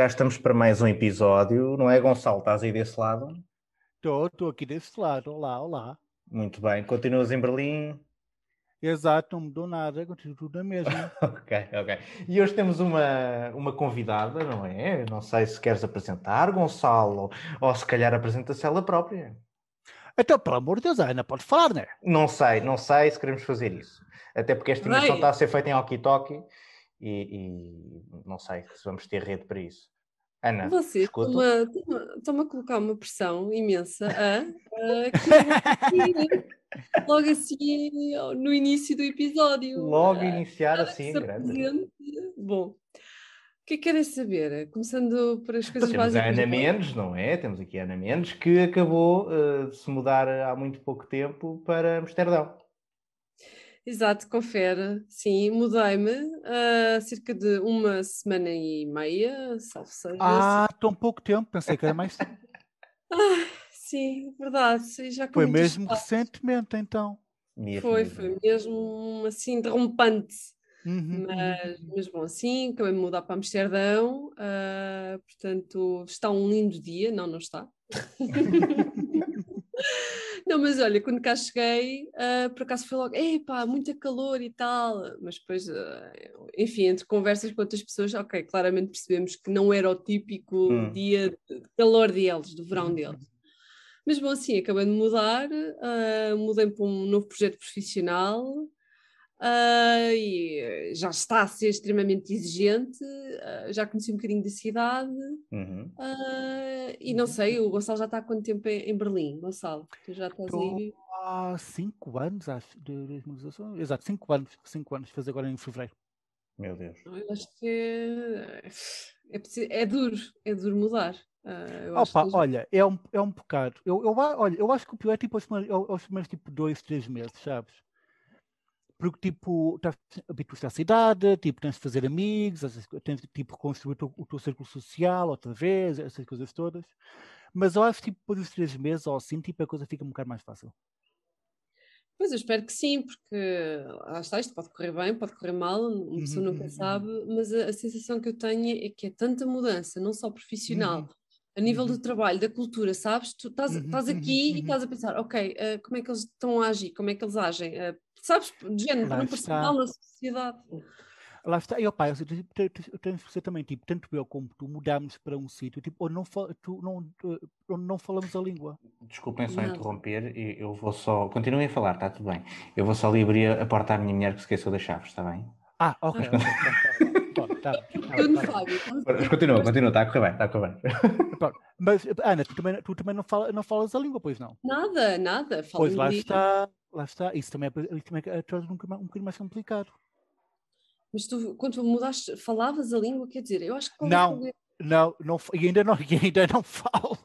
Já estamos para mais um episódio, não é, Gonçalo? Estás aí desse lado? Estou, estou aqui desse lado. Olá, olá. Muito bem. Continuas em Berlim? Exato, não mudou nada, continua tudo a mesma. ok, ok. E hoje temos uma, uma convidada, não é? Não sei se queres apresentar, Gonçalo, ou, se calhar apresenta-se ela própria. Então, pelo amor de Deus, a Ana pode falar, não é? Não sei, não sei se queremos fazer isso. Até porque esta emissão está a ser feita em walkie-talkie e, e, não sei se vamos ter rede para isso. Ana, Você estão-me a colocar uma pressão imensa a, a logo assim no início do episódio. Logo iniciar assim, grande. Bom, o que é que querem saber? Começando por as coisas Temos básicas. a Ana Mendes, não é? Temos aqui a Ana Mendes, que acabou uh, de se mudar há muito pouco tempo para Amsterdão. Exato, confere. Sim, mudei-me há cerca de uma semana e meia, salvo seja. Ah, tão pouco tempo, pensei que era mais tempo. ah, sim, verdade. Já foi mesmo espaço. recentemente, então. Mesmo, foi, mesmo. foi mesmo assim interrompante. Uhum, mas, uhum. mas bom, sim, acabei de mudar para Amsterdão, uh, portanto está um lindo dia, não, não está. Mas olha, quando cá cheguei, uh, por acaso foi logo, epá, muita calor e tal, mas depois, uh, enfim, entre conversas com outras pessoas, ok, claramente percebemos que não era o típico hum. dia de calor deles, do verão deles. Mas bom, assim, acabei de mudar, uh, mudei para um novo projeto profissional, Uh, e já está a ser extremamente exigente, uh, já conheci um bocadinho da cidade uhum. uh, e não sei, o Gonçalo já está há quanto tempo em, Berlim, Gonçalo? Tu já estás Estou aí? Há cinco anos, acho, de organização. Exato, cinco anos, cinco anos, fez agora em fevereiro. Meu Deus. Eu acho que é, é, é duro, é duro mudar. Uh, Opa, que... olha, é um, é um bocado. Eu, eu, olha, eu acho que o pior é tipo os primeiros, os primeiros tipo dois, três meses, sabes? Porque tipo, estás habituaste à cidade, tipo, tens de fazer amigos, tens de tipo, construir o teu, o teu círculo social outra vez, essas coisas todas. Mas eu acho que tipo, depois dos três meses ou assim, tipo, a coisa fica um bocado mais fácil. Pois eu espero que sim, porque lá está, isto pode correr bem, pode correr mal, uma pessoa uhum, nunca uhum. sabe, mas a, a, sensação que eu tenho é que é tanta mudança, não só profissional, uhum. A nível do uhum. trabalho, da cultura, sabes? Tu estás, uhum, estás aqui e estás a pensar, ok, uh, como é que eles estão a agir, como é que eles agem? Uh, sabes, de género, para não parecer mal na sociedade. Lá está, e opa, eu, que ser também, tipo, tanto eu como tu mudámos para um sítio, tipo, onde não, tu, não, onde não falamos a língua. Desculpem só não. interromper, eu vou só, continuem a falar, está tudo bem. Eu vou só ali abrir a porta à minha mulher que esqueceu das chaves, está bem? Ah, ok. okay. Tá, tá, tá, Mas continua, continua, está a correr bem, está a correr bem. Mas, Ana, tu também, tu também não, fala, não falas a língua, pois não? Nada, nada. Falo pois lá está, lá está. Isso também é, isso também é um, um bocadinho mais complicado. Mas tu, quando tu mudaste, falavas a língua, quer dizer, eu acho que... Não, não, não, e ainda não, e ainda não falo.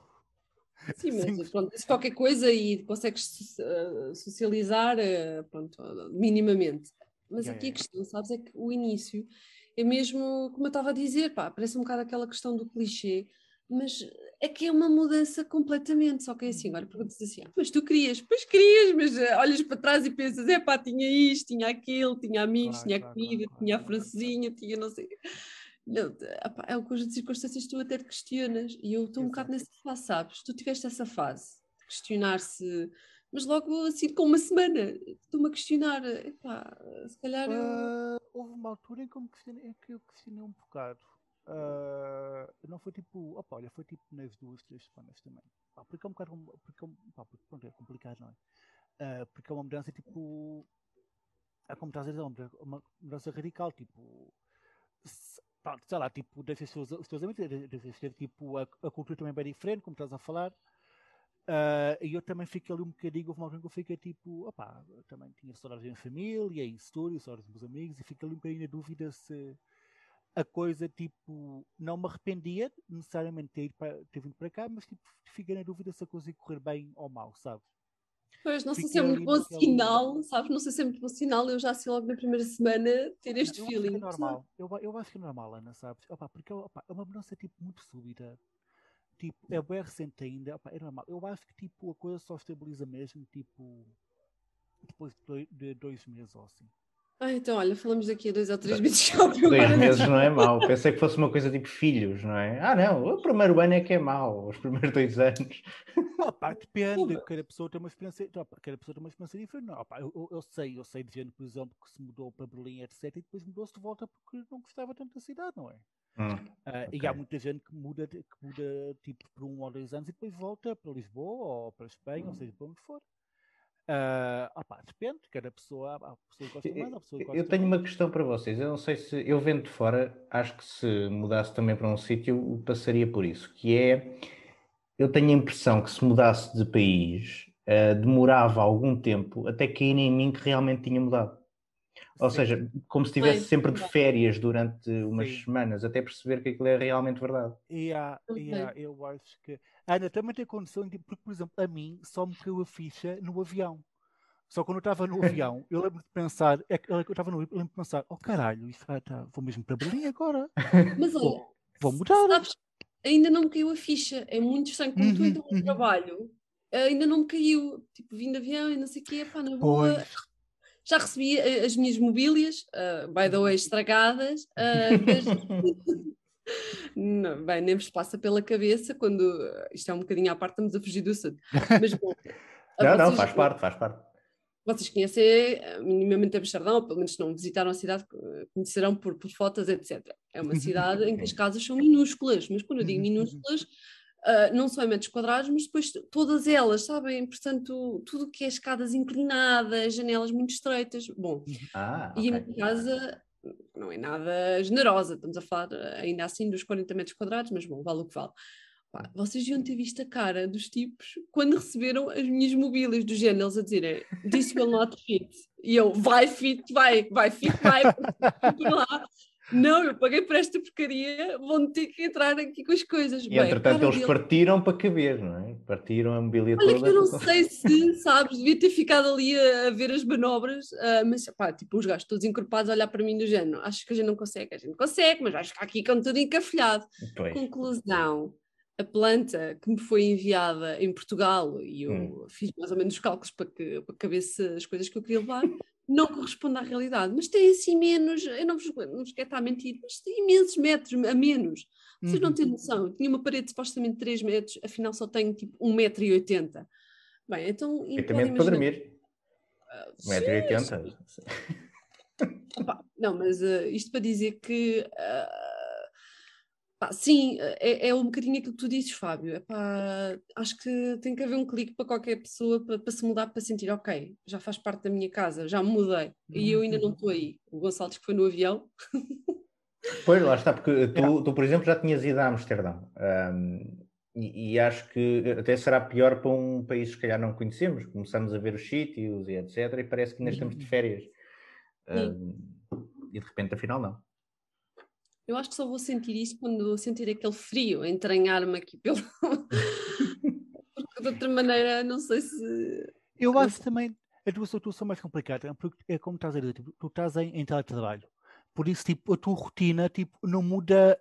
Sim, mas Sim. pronto, se qualquer coisa e consegues uh, socializar, uh, pronto, minimamente. Mas aqui a questão, sabes, é que o início é mesmo, como eu estava a dizer, pá, parece um bocado aquela questão do clichê, mas é que é uma mudança completamente, só que é assim, olha, perguntas assim, ah, mas tu querias, pois querias, mas uh, olhas para trás e pensas, é pá, tinha isto, tinha aquilo, tinha amigos, claro, tinha claro, comida, claro, tinha a francesinha, tinha não sei... Não, é um conjunto de circunstâncias que tu até te questionas, e eu estou um bocado nessa fase, sabes? Tu tiveste essa fase de questionar se mas logo assim com uma semana estou-me a questionar, epá, se calhar eu... uh, houve uma altura em que questionei, em que eu questionei um bocado Uh, não foi tipo, opa, olha, foi tipo nas duas, três semanas também. Pá, porque é um bocado, porque, pá, porque pronto, é complicado, não é? Uh, porque é uma mudança tipo, é como estás a dizer, uma mudança radical, tipo, pronto, sei lá, tipo, deixas os, teus amigos, deixas ter tipo, a, a, cultura também é bem diferente, como estás a falar. Uh, e eu também fiquei ali um bocadinho, houve uma altura que eu fiquei tipo, opá, também tinha saudades da minha família, e história, saudades dos meus amigos, e fiquei ali um bocadinho na dúvida se a coisa, tipo, não me arrependia necessariamente de ter, para, ter vindo para cá, mas tipo, fiquei na dúvida se a coisa ia correr bem ou mal, sabes? Pois, não sei se é muito bom sinal, sabes? Não sei se é muito bom sinal eu já assim logo na primeira semana ter este eu feeling. Acho que é normal, eu, eu, acho que é normal, Ana, sabes? Opa, porque opa, é uma mudança tipo muito súbita. Tipo, é bem recente ainda, opa, é normal. Eu acho que tipo, a coisa só estabiliza mesmo, tipo, depois de dois meses ou assim. Ah, então, olha, falamos daqui a dois ou três meses. Dois meses não é mau. Pensei que fosse uma coisa tipo filhos, não é? Ah, não, o primeiro ano é que é mau, os primeiros dois anos. Opa, depende, cada pessoa tem uma experiência, opa, cada pessoa tem uma experiência diferente. Não, opa, eu, eu, eu, sei, eu sei de gente, por exemplo, que se mudou para Berlim, etc., e depois mudou-se de volta porque não gostava tanto da cidade, não é? Hum, uh, okay. E há muita gente que muda, que muda tipo por um ou dois anos e depois volta para Lisboa ou para Espanha, hum. ou seja, para onde for. Uh, opa, depende, cada pessoa, há pessoa que gosta mais, há pessoa que gosta Eu tenho uma questão para vocês. Eu não sei se eu vendo de fora, acho que se mudasse também para um sítio, passaria por isso, que é eu tenho a impressão que se mudasse de país, uh, demorava algum tempo até cair em mim que realmente tinha mudado. Ou Sim. seja, como se estivesse sempre de férias durante umas Sim. semanas, até perceber que aquilo é realmente verdade. Yeah, yeah, eu acho que. Ana, também tem condição, de, porque, por exemplo, a mim só me caiu a ficha no avião. Só quando eu estava no avião, eu lembro de pensar, é que eu estava no eu lembro de pensar, oh caralho, isso vai, tá, vou mesmo para Berlim agora. Mas olha, vou, vou mudar. Sabes, ainda não me caiu a ficha, é muito estranho, como uhum, tu entras no uhum. trabalho, ainda não me caiu, tipo, vim de avião e não sei o quê, pá, na boa. Pois já recebi eh, as minhas mobílias, uh, by the way, estragadas, uh, mas... não, bem, nem vos passa pela cabeça quando isto é um bocadinho à parte, estamos a fugir do assunto. Mas bom, não, não, faz parte, faz parte. Vocês conhecem minimamente Amsterdão, ou pelo menos não visitaram a cidade, conhecerão por, por fotos, etc. É uma cidade em que as casas são minúsculas, mas quando eu digo minúsculas, Uh, não só em metros quadrados, mas depois todas elas, sabem? Portanto, tudo que é escadas inclinadas, janelas muito estreitas. Bom, uhum. ah, e a minha casa não é nada generosa, estamos a falar ainda assim dos 40 metros quadrados, mas bom, vale o que vale. Pá, vocês deviam ter visto a cara dos tipos quando receberam as minhas mobílias do género, eles a dizerem This will not fit. E eu, vai fit, vai, vai fit, vai. lá não, eu paguei por esta porcaria, vão ter que entrar aqui com as coisas. E Bem, entretanto eles dele... partiram para caber, não é? Partiram a mobília Olha toda. eu não sei se, sabes, devia ter ficado ali a, a ver as manobras, uh, mas pá, tipo, os gajos todos encorpados a olhar para mim do género, acho que a gente não consegue, a gente consegue, mas vai ficar aqui com tudo encafolhado. Pois. Conclusão, a planta que me foi enviada em Portugal, e eu hum. fiz mais ou menos os cálculos para, que, para caber as coisas que eu queria levar, não corresponde à realidade, mas tem assim menos, eu não vos, não vos quero estar a mentir, mas tem imensos metros a menos. Vocês não têm uhum. noção, tinha uma parede de supostamente 3 metros, afinal só tenho tipo 1,80m. Bem, então. Perfeitamente para dormir. 1,80m. Uh, não, mas uh, isto para dizer que uh, Pá, sim, é, é um bocadinho aquilo que tu dizes, Fábio. Epá, acho que tem que haver um clique para qualquer pessoa para, para, se mudar, para sentir, ok, já faz parte da minha casa, já me mudei e eu ainda não estou aí. O Gonçalo que foi no avião. Pois, lá está, porque tu, tu, por exemplo, já tinhas ido a Amsterdão. Um, e, e, acho que até será pior para um país que se calhar não conhecemos. Começamos a ver os sítios e etc. E parece que ainda estamos de uhum. férias. Um, e de repente, afinal, não. Eu acho que só vou sentir isso quando sentir aquele frio entranhar-me aqui pelo. porque de outra maneira, não sei se. Eu acho também a tua situação mais complicada, porque é como estás a dizer, tipo, tu estás em, em teletrabalho. Por isso, tipo, a tua rotina tipo, não muda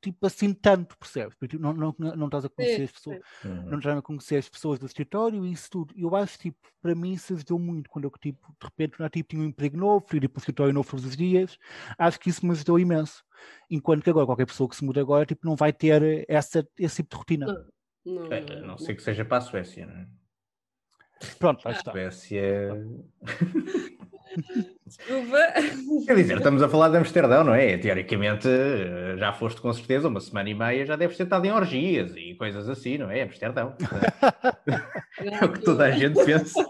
tipo assim tanto, percebes? Tipo, não, não, não, estás a conhecer as pessoas, uhum. não estás a conhecer as pessoas do escritório e isso tudo. Eu acho tipo, para mim isso ajudou muito quando eu tipo, de repente já tipo, tinha um emprego novo, fui ir para o escritório novo todos os dias, acho que isso me ajudou imenso. Enquanto que agora qualquer pessoa que se muda agora tipo, não vai ter essa, esse tipo de rotina. Não, não, é, não, não sei que seja para a Suécia, não é? Pronto, lá está. Suécia. Quer dizer, estamos a falar de Amsterdão, não é? Teoricamente, já foste com certeza uma semana e meia, já deves ter estado em orgias e coisas assim, não é? Amsterdão. é o que toda a gente pensa.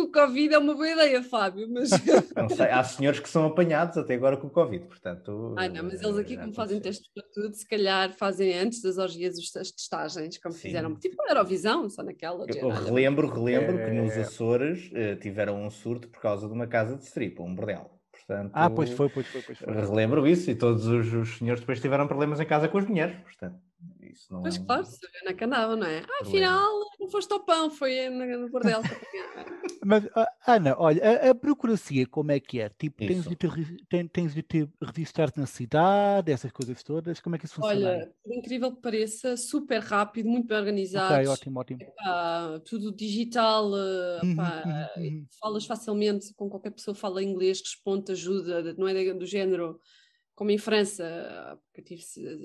Ah, se com o Covid é uma boa ideia, Fábio, mas. Não sei, há senhores que são apanhados até agora com o Covid, portanto. Ai não, mas eles aqui, como fazem testes para tudo, se calhar fazem antes das orgias as testagens, como Sim. fizeram, tipo a Eurovisão, só naquela. Eu relembro, relembro é... que nos é. Açores uh, tiveram um surto por causa de uma casa de strip, um bordel. Portanto, ah, pois foi, pois foi, pois foi. Relembro isso e todos os, os senhores depois tiveram problemas em casa com as mulheres, portanto. Isso não pois é claro, sabia na que andava, não é? Ah, afinal, foste ao pão, foi no bordel. Mas, ah, Ana, olha, a, a, burocracia como é que é? Tipo, tens de, ter, tens de ter registrar na cidade, essas coisas todas, como é que isso funciona? Olha, por incrível que pareça, super rápido, muito bem organizado. Ok, ótimo, ótimo. Epá, tudo digital, eh, uhum, epá, uhum, uhum. falas facilmente com qualquer pessoa fala inglês, responde, ajuda, não é do género como em França, porque eu tive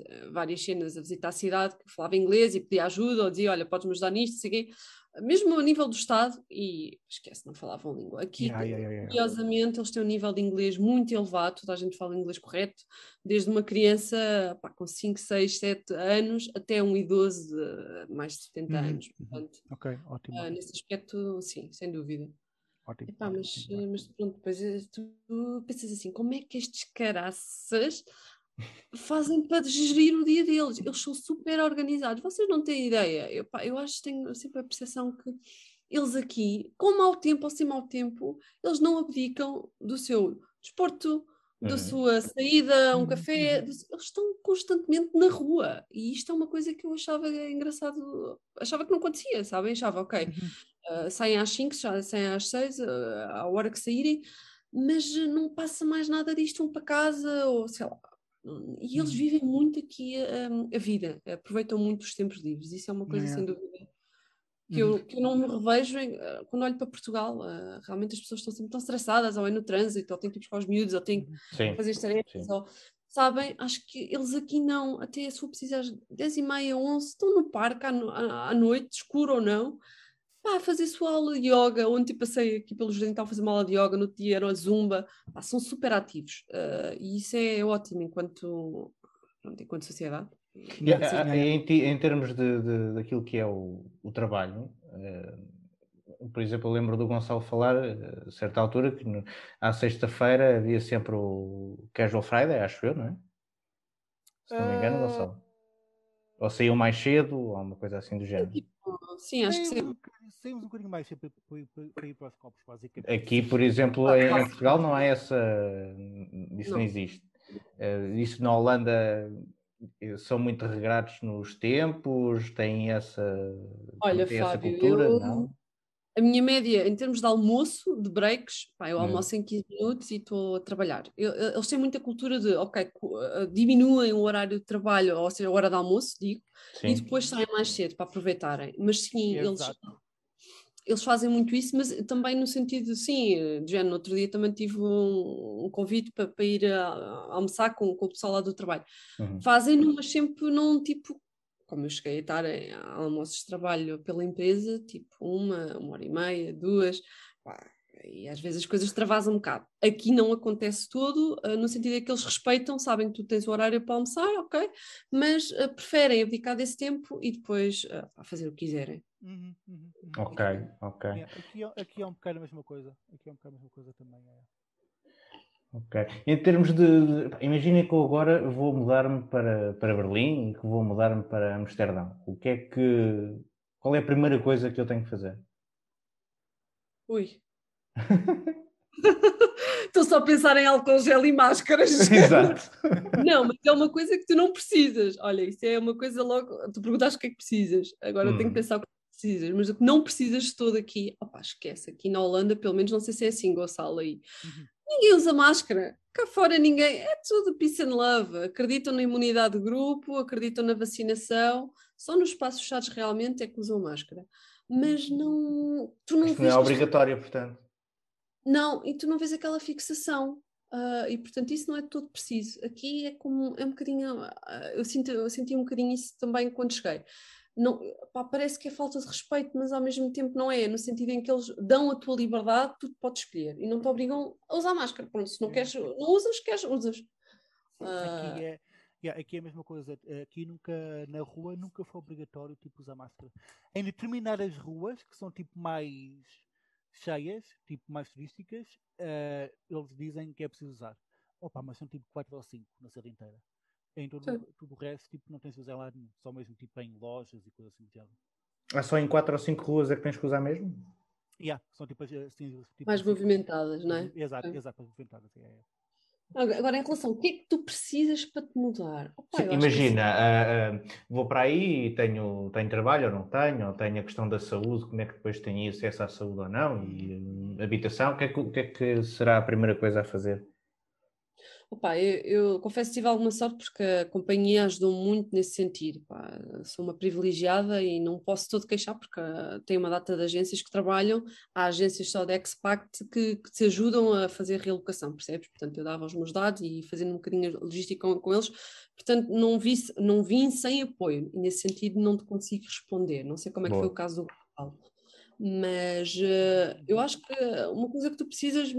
eh, várias cenas a visitar a cidade que falava inglês e pedia ajuda, ou dizia, olha, podes-me ajudar nisto, sei mesmo a nível do Estado, e esquece, não falavam língua. Aqui, yeah, yeah, yeah, curiosamente, eles têm um nível de inglês muito elevado, toda a gente fala inglês correto, desde uma criança pá, com 5, 6, 7 anos até um idoso de mais de 70 uhum, anos. Uhum. Portanto, ok, ótimo. Uh, nesse aspecto, sim, sem dúvida. Ótimo. Epá, mas, mas pronto, depois eh, tu pensas assim, como é que estes caraças fazem para gerir o dia deles? Eles são super organizados, vocês não têm ideia. Eu, pá, eu acho que tenho sempre a percepção que eles aqui, com mau tempo ou sem mau tempo, eles não abdicam do seu desporto, da uhum. sua saída a um uhum, café, uhum. eles estão constantemente na rua e isto é uma coisa que eu achava engraçado, achava que não acontecia, sabem? Achava, ok, uh, saem às 5, saem às 6, uh, ah, à hora que saírem, mas não passa mais nada disto, um para casa, ou sei lá. E eles vivem muito aqui a, a vida, aproveitam muito os tempos livres, isso é uma coisa sem dúvida que eu, uhum. que eu não me revejo em, eh, quando olho para Portugal. Uh, realmente as pessoas estão sempre tão estressadas, ou é no trânsito, ou têm que ir buscar os miúdos, ou têm que fazer tarefas, ou sabem, acho que eles aqui não, até se for preciso às 10 e meia, 11, estão no parque à, à, à noite, escuro ou não, pá, fazer sua aula de yoga, ontem passei aqui pelo Jardim, estava a fazer uma aula de yoga, no dia era a zumba, pá, são super ativos, uh, e isso é ótimo enquanto, pronto, enquanto sociedade. Em, em, termos de, de, daquilo que é o, o trabalho, uh, por exemplo, eu lembro do Gonçalo falar, eh, a certa altura, que no, à sexta-feira havia sempre o Casual Friday, acho eu, não é? Se não me engano, uh... Gonçalo. Ou saiu mais cedo, ou uma coisa assim do género. Tipo, sim, acho que sim. Saímos um bocadinho mais cedo para ir para os copos, basicamente. Aqui, por exemplo, em, em Portugal não há essa. Isso não, não existe. Uh, isso na Holanda são muito regrados nos tempos, têm essa, Olha, têm Fábio, essa cultura, eu, não? A minha média, em termos de almoço, de breaks, pá, eu hum. almoço hum. em 15 minutos e estou a trabalhar. Eu, eles têm muita cultura de, ok, eh, diminuem o horário de trabalho, ou seja, a hora de almoço, digo, sim. e depois saem mais cedo para aproveitarem. Mas sim, eles, eles fazem muito isso, mas também no sentido, sim, de género, no outro dia também tive um, um convite para, para ir a, a almoçar com, com, o pessoal lá do trabalho. Uhum. Fazem, mas sempre num tipo, como eu cheguei a estar em almoços de trabalho pela empresa, tipo uma, uma hora e meia, duas, pá, e às vezes as coisas travasam um bocado. Aqui não acontece tudo, uh, no sentido é que eles respeitam, sabem que tu tens o horário para almoçar, ok, mas uh, preferem abdicar desse tempo e depois uh, fazer o que quiserem. Uhum, uhum, uhum. Ok, ok. aqui, é, aqui é um bocado a mesma coisa. Aqui é um bocado a mesma coisa também. É. Ok. Em termos de. Imaginem que eu agora vou mudar-me para, para Berlim e que vou mudar-me para Amsterdão. O que é que. Qual é a primeira coisa que eu tenho que fazer? Ui. Estou só a pensar em álcool gel e máscaras. Exato. Não, mas é uma coisa que tu não precisas. Olha, isso é uma coisa logo. Tu perguntaste o que é que precisas. Agora hum. tenho que pensar o que precisas, mas o que não precisas todo aqui, opá, esquece. Aqui na Holanda, pelo menos, não sei se é assim, Gonçalo aí. Uhum. Ninguém usa máscara. Cá fora ninguém. É tudo peace and love. Acreditam na imunidade de grupo, acreditam na vacinação. Só nos espaços fechados realmente é que usam máscara. Mas uhum. não. Tu não, não é obrigatório, portanto. Não, e tu não vês aquela fixação. Uh, e portanto isso não é todo preciso. Aqui é como é um bocadinho. Uh, eu, sinto, eu senti um bocadinho isso também quando cheguei não, pá, parece que é falta de respeito, mas ao mesmo tempo não é, no sentido em que eles dão a tua liberdade, tu podes escolher e não te obrigam a usar máscara. Pronto, se não queres, não usas, queres, usas. Aqui, é, yeah, aqui é a mesma coisa. Aqui nunca, na rua, nunca foi obrigatório tipo, usar máscara. Em determinadas ruas, que são tipo mais cheias, tipo mais turísticas, uh, eles dizem que é preciso usar. Opa, mas são tipo 4 ou 5 na cidade inteira. Em todo, tudo o resto, tipo, não tens de usar lá nenhum. Só mesmo tipo em lojas e coisas assim do género. Ah, só em 4 ou 5 ruas é que tens que usar mesmo? Yeah, são tipo, assim, tipo mais assim, movimentadas, não é? Exato, é. exato, mais movimentadas. É, é. Agora, em relação ao que é que tu precisas para te mudar? Opa, Sim, imagina, uh, uh, vou para aí e tenho, tenho trabalho ou não tenho, ou tenho a questão da saúde, como é que depois tenho acesso à saúde ou não, e uh, habitação, o que, é que, o que é que será a primeira coisa a fazer? Opa, eu, eu, confesso que tive alguma sorte porque a companhia ajudou muito nesse sentido. Pá. Sou uma privilegiada e não posso todo queixar porque uh, tem uma data de agências que trabalham, há agências só de Expact que, que te ajudam a fazer realocação, percebes? Portanto, eu dava os meus dados e fazendo um bocadinho logística com, com eles, portanto, não, vi, não vim sem apoio e nesse sentido não te consigo responder. Não sei como é Boa. que foi o caso do Paulo. Mas uh, eu acho que uma coisa que tu precisas,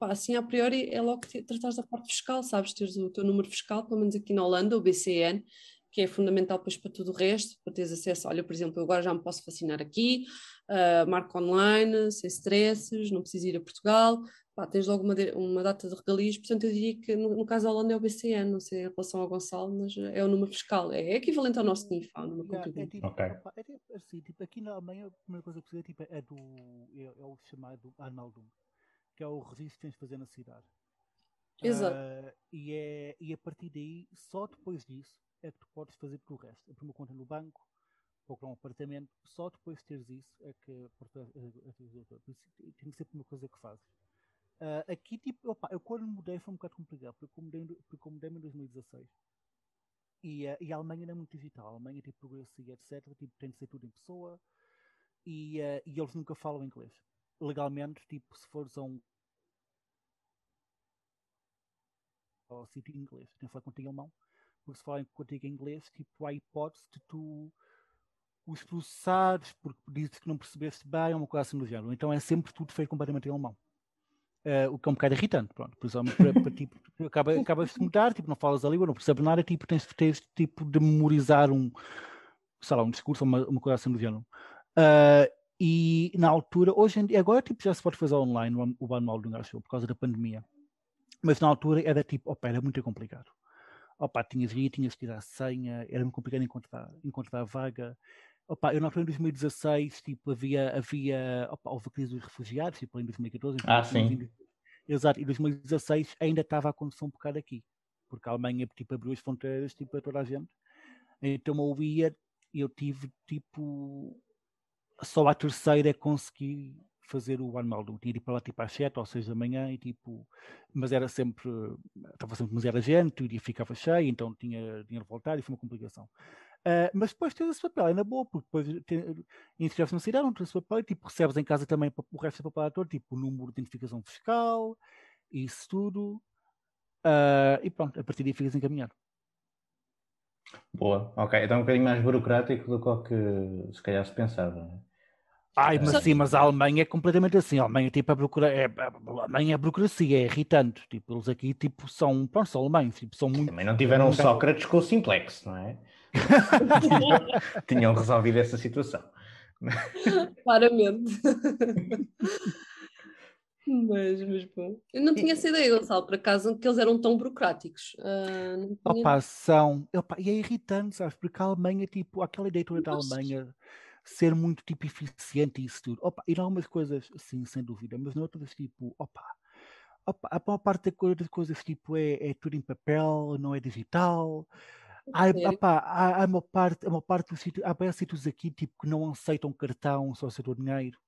assim a priori, é logo tratares da parte fiscal, sabes? Teres o teu número fiscal, pelo menos aqui na Holanda, o BCN, que é fundamental depois para tudo o resto, para teres acesso. Olha, por exemplo, eu agora já me posso vacinar aqui, uh, marco online, sem stresses, não preciso ir a Portugal, pá, tens logo uma, uma data de regalias, portanto eu diria que no, no caso da Holanda é o BCN, não sei em relação ao Gonçalo, mas é o número fiscal, é, equivalente ao nosso NIF, ao número yeah, é tipo, okay. é tipo, assim, tipo, aqui na Alemanha a primeira coisa que precisa tipo, é, do, é, é o chamado Arnaldum, que é o registro que tens de fazer na cidade. Exato. Uh, e, é, e a partir daí, só depois disso, é que tu podes fazer tudo o resto. A uma conta no banco, com um apartamento, só depois de teres isso é que tem que ser a primeira coisa que fazes. Uh, aqui, tipo, opa, eu quando mudei foi um bocado complicado, porque eu mudei, porque eu mudei em 2016. E, uh, e a Alemanha não é muito digital. A Alemanha, tipo, progresso etc. Tipo, tem de ser tudo em pessoa. E, uh, e eles nunca falam inglês. Legalmente, tipo, se fores a um. ao sítio em inglês, tem que falar contigo em alemão. Porque se falarem contigo em inglês, tipo, há hipótese de tu os processares porque dizes que não percebeste bem, ou uma coisa assim do género. Então é sempre tudo feito completamente em alemão. Uh, o que é um bocado irritante, pronto, exemplo, para, para, tipo, acaba, acabas de mudar, tipo, não falas a língua, não percebes nada, tipo, tens, tens tipo de memorizar um, sei lá, um discurso, uma, uma coisa assim do género. Uh, e na altura, hoje em dia, agora tipo, já se pode fazer online o, o manual do acho por causa da pandemia. Mas na altura era tipo, opa, era muito complicado. Opa, tinhas de ir, tinhas de tirar a senha, era muito complicado encontrar, encontrar a vaga. Opa, eu na altura em 2016, tipo, havia, havia opa, houve a crise dos refugiados, tipo, em 2014. Ah, sim. Exato, e 2016 ainda estava a acontecer um bocado aqui, porque a Alemanha, tipo, abriu as fronteiras, tipo, a toda a gente. Então eu ia, eu tive, tipo, só à terceira consegui fazer o One Maldon. Tinha de ir para lá, tipo, às 7 ou 6 da manhã, e, tipo, mas era sempre, estava sempre demasiada gente, o dia ficava cheio, então tinha, tinha de voltar, e foi uma complicação. Uh, mas depois tens esse papel, é na boa, porque depois inscreves na cidade, não tens esse papel e tipo, recebes em casa também o resto do papel todo, tipo o número de identificação fiscal, isso tudo. Uh, e pronto, a partir daí ficas encaminhado. Boa, ok. Então é um bocadinho mais burocrático do que se calhar se pensava. Né? Ai, mas sim, mas a Alemanha é completamente assim. A Alemanha tipo, a, procura, é, a Alemanha é burocracia, é irritante. Tipo, eles aqui tipo, são, pronto, são alemães, tipo, são muito. Também não tiveram um Sócrates com o simplex, não é? tinham, resolvido essa situação. Claramente. mas, mas bom. Eu não tinha essa ideia, Gonçalo, por acaso, que eles eram tão burocráticos. Uh, tinha... Opa, são. Opa, e é irritante, sabes? Porque a Alemanha, tipo, aquela ideia toda da Alemanha ser muito tipo eficiente e isso tudo. Opa, e em algumas coisas, sim, sem dúvida, mas noutras, tipo, opa, opa a maior parte das coisas, tipo, é, é tudo em papel, não é digital. Há, opa, há, há, uma parte, uma parte do sítio, há bem sítios aqui tipo, que não aceitam cartão, só aceitam dinheiro.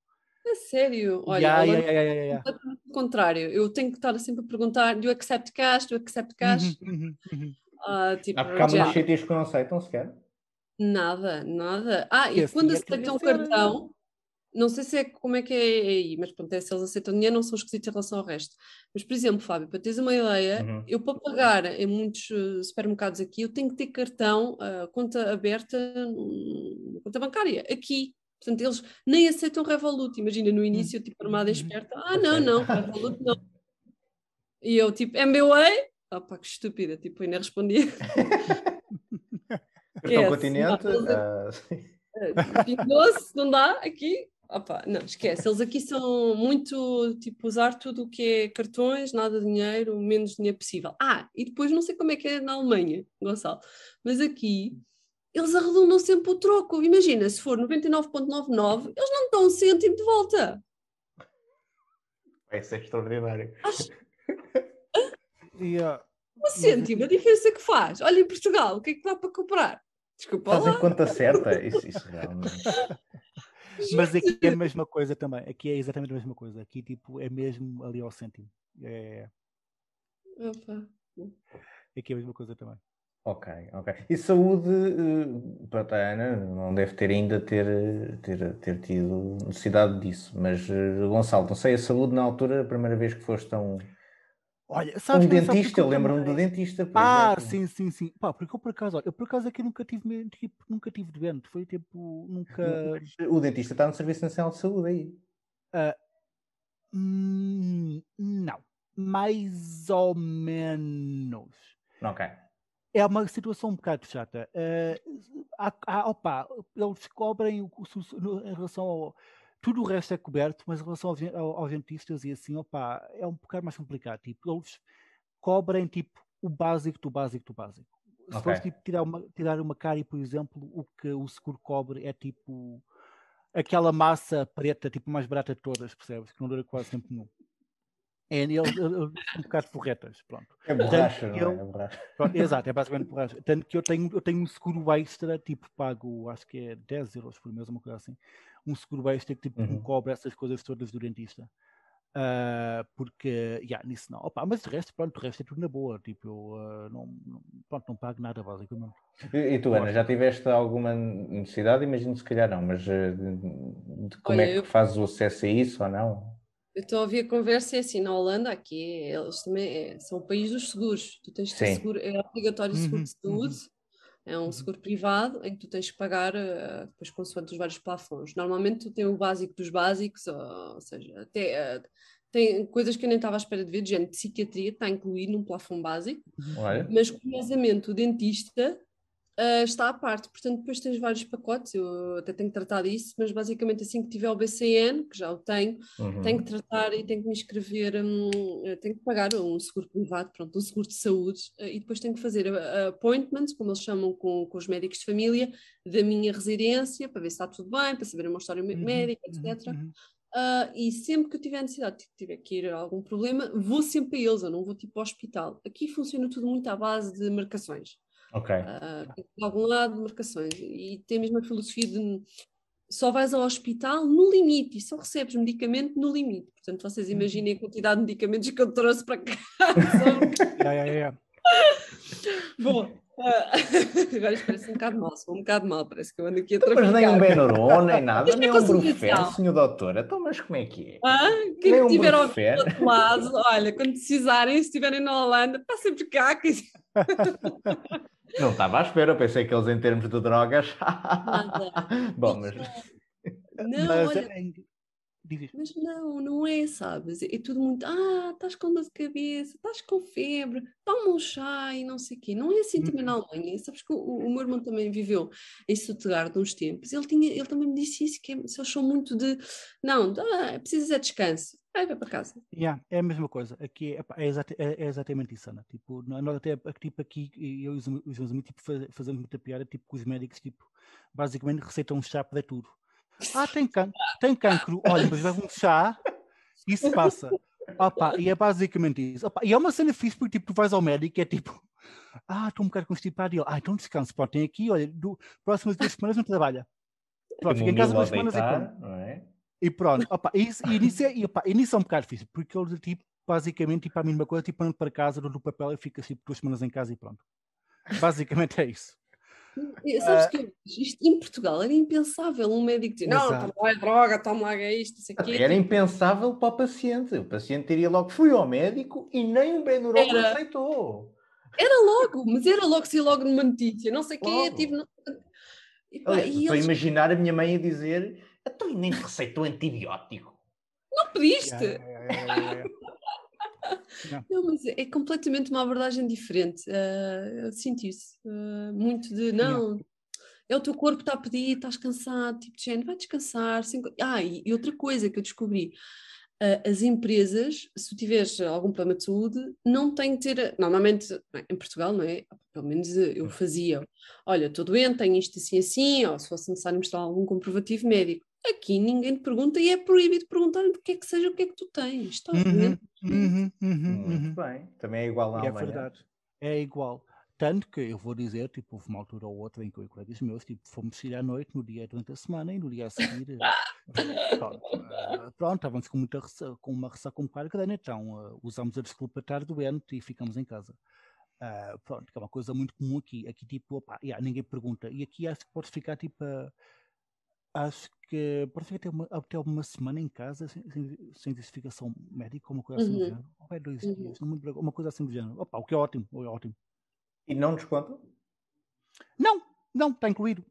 É sério? Olha, yeah, yeah, yeah, yeah, yeah. contrário, eu tenho que estar sempre a perguntar: do you accept cash? Do you accept cash? Uhum, uhum, uhum. Ah, tipo, há porque há muitos sítios que não aceitam sequer. Nada, nada. Ah, e quando aceitam cartão, não sei se é como é que é aí, mas pronto, é, se eles aceitam dinheiro, não são esquisitos em relação ao resto. Mas, por exemplo, Fábio, para teres uma ideia, uhum. eu para pagar em muitos uh, supermercados aqui, eu tenho que ter cartão, uh, conta aberta, uh, conta bancária, aqui. Portanto, eles nem aceitam Revolut. Imagina, no início, eu, tipo, armada uhum. esperta, ah, não, não, Revolut não. E eu, tipo, MBWay? Ah, pá, que estúpida, tipo, ainda respondia. Cartão continente? Uh... Doce, não dá aqui? Opa, não, esquece. Eles aqui são muito tipo usar tudo o que é cartões, nada de dinheiro, o menos dinheiro possível. Ah, e depois não sei como é que é na Alemanha, Gonçalo, mas aqui eles arredondam sempre o troco. Imagina, se for 99,99, eles não dão um cêntimo de volta. Isso é extraordinário. Acho... Yeah. Um cêntimo, a diferença que faz. Olha, em Portugal, o que é que dá para comprar? Desculpa Fazem lá. conta certa? Isso, isso realmente. Mas aqui é a mesma coisa também. Aqui é exatamente a mesma coisa. Aqui, tipo, é mesmo ali ao cêntimo. É, Opa. aqui é a mesma coisa também. Ok, ok. E saúde, eh, pronto, a Ana não deve ter ainda ter, ter, ter tido necessidade disso, mas eh, Gonçalo, não sei, a saúde na altura, a primeira vez que foste tão Olha, um sabes que dentista, eu lembro-me do dentista, Ah, exemplo. sim, sim, sim. Pá, porque eu por acaso, olha, eu por acaso aqui nunca tive, tipo, nunca tive doente. Foi tipo, nunca. O dentista está no Serviço Nacional de Saúde aí. Hum, não. Mais ou menos. Ok. É uma situação um bocado chata. Eh, há, há- opa, eles cobrem o, o no- em relação ao. Tudo o resto é coberto, mas em relação aos, ao- aos dentistas e assim, opa, é um bocado mais complicado. Tipo, eles cobrem tipo o básico do básico do básico. Se Ok. fores tipo, tirar, uma, tirar uma cárie, por exemplo, o que o seguro cobre é tipo aquela massa preta, tipo mais barata de todas, percebes? Que não dura quase tempo nenhum. É, eles, eles- eles são um bocado forretas, pronto. É borracha, não é? eu- É borracha. Pronto, exato, é basicamente borracha. Tanto que eu tenho, eu tenho um seguro extra, tipo, pago, acho que é 10 euros por mês, uma coisa assim. Um seguro extra que tipo, me Uhum. cobre essas coisas todas do dentista. Ah, porque, yeah, nisso não. Opa, mas de resto, pronto, o resto é tudo na boa. Tipo, eu ah, não, não, pronto, não pago nada, basicamente. E, e tu, Ana, já tiveste alguma necessidade? Imagino se calhar não, mas eh, de, de como Olha, é que eu- fazes o acesso a isso ou não? Eu estou a ouvir a conversa, é assim, na Holanda, aqui, eles também é- são o país dos seguros. Tu tens que seguro, é obrigatório seguro Uhum, de saúde, é um seguro privado em que tu tens que pagar eh, depois consoante os vários plafons. Normalmente tu tens o básico dos básicos, ou, ou seja, até eh, tem coisas que eu nem estava à espera de ver, de género psiquiatria, está incluído num plafond básico, Olha, mas curiosamente o dentista ah, está à parte, portanto depois tens vários pacotes, eu até tenho que tratar disso, mas basicamente assim que tiver o BCN, que já o tenho, uhum. tenho que tratar e tenho que me inscrever, eh, tenho que pagar um seguro privado, pronto, um seguro de saúde, eh, e depois tenho que fazer a- a appointments, como eles chamam com, com os médicos de família, da minha residência, para ver se está tudo bem, para saber a minha história Uhum, médica, uhum, etc. uhum. Ah, e sempre que eu tiver necessidade, de tiver que ir a algum problema, vou sempre a eles, eu não vou tipo ao hospital. Aqui funciona tudo muito à base de marcações. Ok. Ah, de algum lado, marcações. E tem a mesma filosofia de só vais ao hospital no limite e só recebes medicamento no limite. Portanto, vocês imaginem a quantidade de medicamentos que eu trouxe para cá. Yeah, yeah, yeah. Bom, ah, agora isto parece um bocado mal, sou um bocado mal, parece que eu ando aqui a Então, mas nem um. Benuron, nem nada, é nem um. Brufen, senhor doutor. Então, mas como é que é? Ah, quem Nem um tiver ao Brufen. outro lado, olha, quando precisarem, se estiverem na Holanda, passem por cá. Que... Não estava à espera, eu pensei que eles em termos de drogas. Bom, mas Não, Mas olha, é. Mas não, não é, sabes? É tudo muito, ah, estás com dor de cabeça, estás com febre, toma um chá e não sei o quê. Não é assim também na Alemanha. Sabes que o, o meu irmão também viveu em Stuttgart uns tempos. Ele, tinha, ele também me disse isso, que é, se eles são muito de, não, ah, precisas é descanso. Vai, vai para casa. Yeah, é a mesma coisa. Aqui é, é, exata- é- é exatamente isso, Ana. Tipo, nó- nós até tipo, aqui, eu e os meus amigos tipo, faz- fazemos muita piada tipo, com os médicos, tipo, basicamente receitam um chá para tudo. Ah, tem cancro, tem cancro, olha, mas bebe um chá e isso passa. Opa, e é basicamente isso. Opa, e é uma cena fixe porque tipo, tu vais ao médico e é tipo, ah, estou um bocado constipado. E ele, ah, então descanso, pronto, tem aqui, olha, do, próximas duas semanas não trabalha. Pronto, fica em casa duas semanas e pronto. deitar, não é? E pronto, opa, isso, e, nisso é, e, opa, e nisso é um bocado difícil, porque eles, tipo, basicamente, tipo, a mesma coisa, tipo, ando para casa, dou no papel e fica tipo duas semanas em casa e pronto. Basicamente é isso. E, sabes que eu- isto em Portugal era impensável um médico dizer, não, toma lá é droga, toma lá isto, não sei o quê. Era impensável para o paciente. O paciente teria logo, fui ao médico e nem um Era. aceitou. Era logo, mas era logo, se logo numa notícia, não sei o quê, tive... no- E, pá, e eles, imaginar a minha mãe a dizer, então e nem te receitou antibiótico. não pediste? Yeah, yeah, yeah, yeah, yeah. Não, mas é completamente uma abordagem diferente. ah, eu sinto isso. ah, muito de não, é o teu corpo que está a pedir, estás cansado, tipo de género, vai descansar. sem Ah, e, e outra coisa que eu descobri. ah, as empresas, se tu tiveres algum problema de saúde, não têm que ter. Normalmente, em Portugal, não é? Pelo menos eu fazia. Olha, estou doente, tenho isto assim assim, ou se fosse necessário mostrar algum comprovativo médico. Aqui ninguém te pergunta e é proibido perguntar o que é que seja, o que é que tu tens. Estás Uhum? Uhum, uhum, Muito uhum. bem. Também é igual na É verdade. É igual. Tanto que eu vou dizer, tipo, houve uma altura ou outra em que eu e colegas meus, tipo, fomos sair à noite no dia durante a semana e no dia a seguir, eh, pronto, eh, pronto, estávamos com, muita, ressa- com uma ressaca um bocado grande, então eh, usamos a desculpa de estar doente e ficamos em casa. Ah, pronto, que é uma coisa muito comum aqui. Aqui, tipo, opá, yeah, ninguém pergunta. E aqui acho que podes ficar, tipo, a- acho que podes ficar até uma, até uma semana em casa sem, sem, justificação médica ou uma coisa assim do Uhum. género. Ou é dois Uhum. dias, uma coisa assim do género. Opa, o que é ótimo, o que é ótimo. E não descontam? Não, não, está incluído.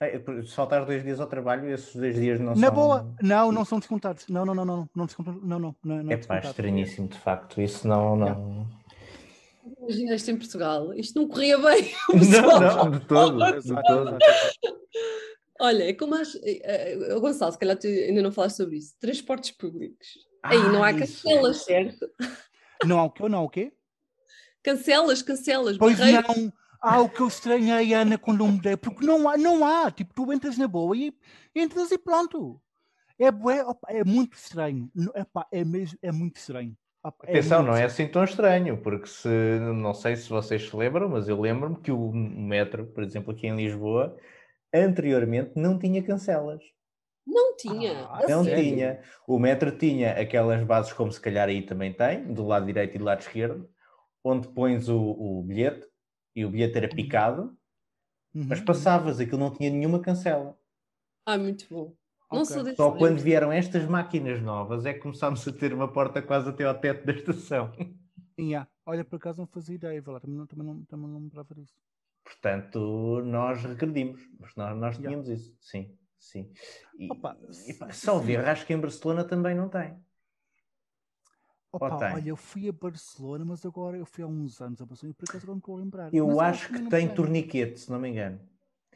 É, por- Se faltar dois dias ao trabalho, esses dois dias não Na são. boa, não, não são descontados. Não, não, não, não, não, não descontam, não, não, não, não É é pá, estranhíssimo, de facto. Isso não. não... Imagina isto em Portugal. Isto não corria bem. Não, não, de todo. De todo. Olha, é como as. eh, Gonçalo, se calhar tu ainda não falaste sobre isso. Transportes públicos. Aí não há Ah, cancelas, certo? Não há o quê? Não há o quê? Cancelas, cancelas. Pois barreiras. não. Ah, o que eu estranhei, Ana, quando mudei, porque não há, não há, tipo, tu entras na boa e entras e pronto. É, opa, é muito estranho. Epá, é mesmo, é muito estranho. Opa, é Atenção, muito não é assim tão estranho, porque se não sei se vocês se lembram, mas eu lembro-me que o metro, por exemplo, aqui em Lisboa, anteriormente não tinha cancelas. Não tinha. Ah, Não sério. tinha. O metro tinha aquelas bases, como se calhar aí também tem, do lado direito e do lado esquerdo, onde pões o, o bilhete e o bilhete era picado, mas Uhum, passavas, aquilo não tinha nenhuma cancela. Ah, muito bom. Não Ok. sou desse Só quando vieram estas máquinas novas é que começámos a ter uma porta quase até ao teto da estação. Yeah. Olha, por acaso não fazia ideia, lá, também não, também não, também não me lembrava disso. Portanto, nós regredimos, mas nós, nós Yeah. tínhamos isso, sim, sim. E, Opa, e pá, acho que em Barcelona também não tem. Opa, tem? olha, eu fui a Barcelona, mas agora eu fui há uns anos a Barcelona e por acaso não estou a lembrar. Eu Mas acho que tem tem. torniquete, se não me engano.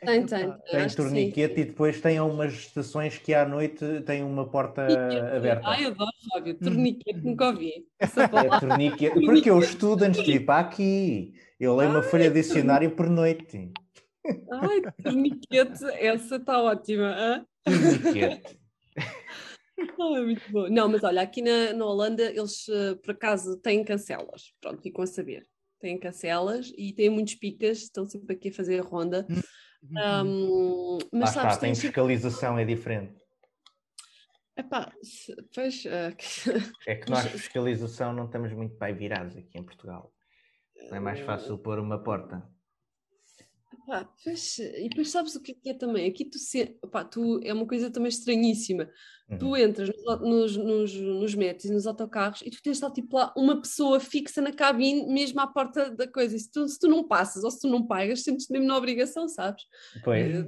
É Tem, tem. Tem torniquete e depois tem umas estações que à noite têm uma porta aberta. Ai, adoro, Fábio. Uhum, Torniquete, nunca ouvi. Essa É torniquete. Porque eu estudo antes de vir para aqui. Eu leio uma folha de dicionário por noite. Ai, torniquete, essa está ótima. hã? Torniquete. Ai, muito bom. Não, mas olha, aqui na, na Holanda eles eh, por acaso têm cancelas. Pronto, ficam a saber. Têm cancelas e têm muitos picas, estão sempre aqui a fazer a ronda. Uhum. Ahm, Lá mas está, sabes, tem tem fiscalização, é diferente. Epá, pois, eh, É que nós, fiscalização, não estamos muito bem virados aqui em Portugal. É mais fácil pôr uma porta. Pá, pois, e depois sabes o que é, é também? Aqui tu, se, opá, tu é uma coisa também estranhíssima. Tu Uhum. entras nos, nos, nos, nos metros e nos autocarros e tu tens lá, tipo, lá uma pessoa fixa na cabine, mesmo à porta da coisa. E se tu, se tu não passas ou se tu não pagas, sentes-te mesmo na obrigação, sabes? Pois. Eh,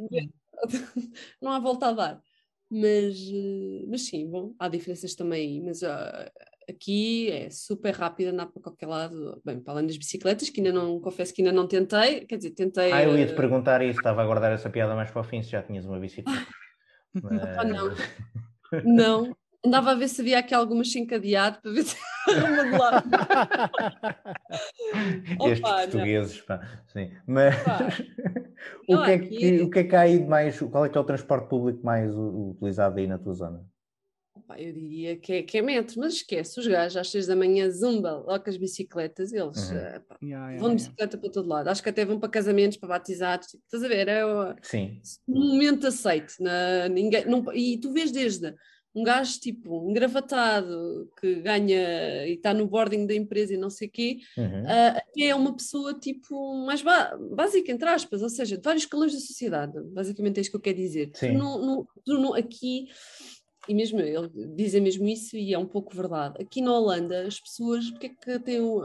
não há volta a dar. Mas, eh, mas sim, bom, há diferenças também aí. Mas ah, aqui é super rápido andar para qualquer lado. Bem, para além das bicicletas, que ainda não, confesso que ainda não tentei. Quer dizer, tentei. Ah, eu ia te eh, perguntar isso, estava a guardar essa piada mais para o fim, se já tinhas uma bicicleta. Ah, não. Mas- Não. Andava a ver se havia aqui algumas sem cadeado para ver se. Estes Opa, não. portugueses, pá. Sim. Mas o, Não, que é aqui- que, o que é que há aí de mais? Qual é que é o transporte público mais utilizado aí na tua zona? Pá, eu diria que é, que é metro, mas esquece, os gajos às seis da manhã zumba lá com as bicicletas, eles Uhum. eh, pá, Yeah, yeah, vão de yeah. bicicleta para todo lado. Acho que até vão para casamentos, para batizados. tipo, Estás a ver? É o- Sim. um momento aceite. Na, ninguém, não, e tu vês desde um gajo tipo engravatado que ganha e está no boarding da empresa e não sei o quê, Uhum. até é uma pessoa tipo mais básica, entre aspas, ou seja, de vários escalões da sociedade. Basicamente é isto que eu quero dizer. Tu Sim. não, não- tu não- aqui, e mesmo ele dizem mesmo isso, e é um pouco verdade. Aqui na Holanda, as pessoas, porque é que têm o-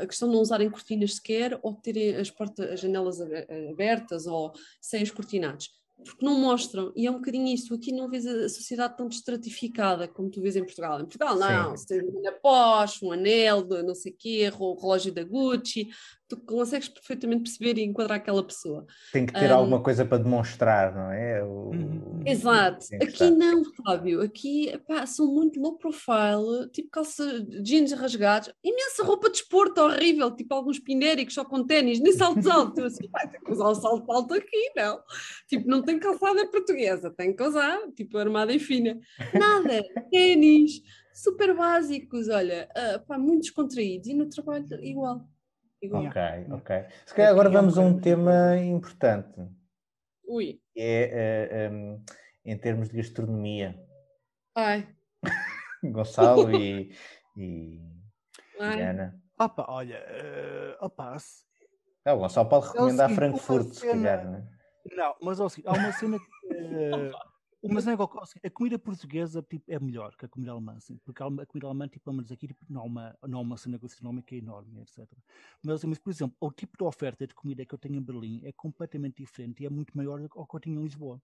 a questão de não usarem cortinas sequer ou terem as portas, as janelas abe- abertas ou sem os cortinados? Porque não mostram, e é um bocadinho isso. Aqui não vês a sociedade tão estratificada como tu vês em Portugal. Em Portugal, não, Sim. se tens uma Porsche, um anel, de não sei o quê, o relógio da Gucci, tu consegues perfeitamente perceber e enquadrar aquela pessoa. Tem que ter um, alguma coisa para demonstrar, não é? O, uhum. exato. Aqui não, Fábio. Aqui pá, são muito low profile, tipo calça jeans rasgados, imensa roupa de esporte horrível, tipo alguns pinéricos só com ténis, nem saltos altos. Eu assim, vai ter que usar o salto alto aqui, não. Tipo, não tem calçada portuguesa, tem que usar, tipo, armada e fina. Nada, ténis super básicos, olha, uh, pá, muito descontraídos e no trabalho igual. Ok, ok. Se calhar agora vamos a um tema importante. Ui. É uh, um, em termos de gastronomia. Ai. Gonçalo e, e, Ai. e Ana. Opa, olha, uh, opa. Ah, o Gonçalo pode recomendar é Frankfurt, se calhar, não é? Não, mas ó, há uma cena que. Uh, Mas não é igual, a comida portuguesa tipo, é melhor que a comida alemã, assim, porque a comida alemã, tipo, pelo menos aqui, tipo, não, há uma, não há uma cena gastronómica enorme, etc. Mas, mas, por exemplo, o tipo de oferta de comida que eu tenho em Berlim é completamente diferente e é muito maior do que o que eu tinha em Lisboa.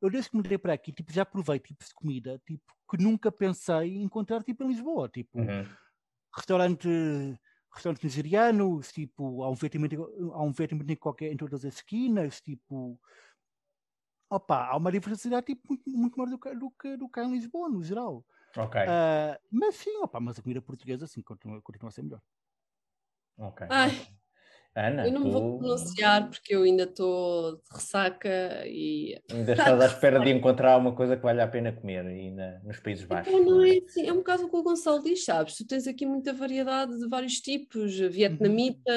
Eu desde que mudei para aqui, tipo, já provei tipos de comida tipo, que nunca pensei encontrar tipo, em Lisboa. Tipo, uhum. restaurante restaurantes nigerianos, tipo, há um há um vietnamita qualquer em todas as esquinas, tipo, opa, há uma diversidade tipo, muito, muito maior do que, do, que, do que em Lisboa, no geral. Ok. Uh, mas sim, opa, mas a comida portuguesa sim, continua, continua a ser melhor. Ok. Ai, Ana, eu não tu... vou pronunciar porque eu ainda estou de ressaca e. Ainda estás à espera de encontrar uma coisa que vale a pena comer aí na, nos Países Baixos. Então, não é assim, é um bocado o que o Gonçalo diz, sabes? Tu tens aqui muita variedade de vários tipos: vietnamita,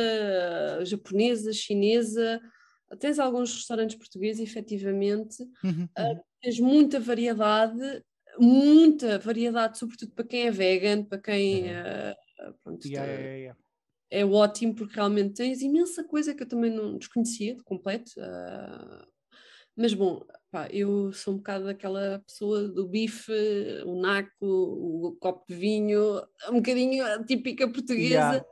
uhum. japonesa, chinesa tens alguns restaurantes portugueses, efetivamente, uhum, uh, tens muita variedade, muita variedade, sobretudo para quem é vegan, para quem uh, pronto, yeah, yeah, yeah. é ótimo, porque realmente tens imensa coisa que eu também não desconhecia de completo. Uh, mas bom, pá, eu sou um bocado daquela pessoa do bife, o naco, o copo de vinho, um bocadinho típica portuguesa.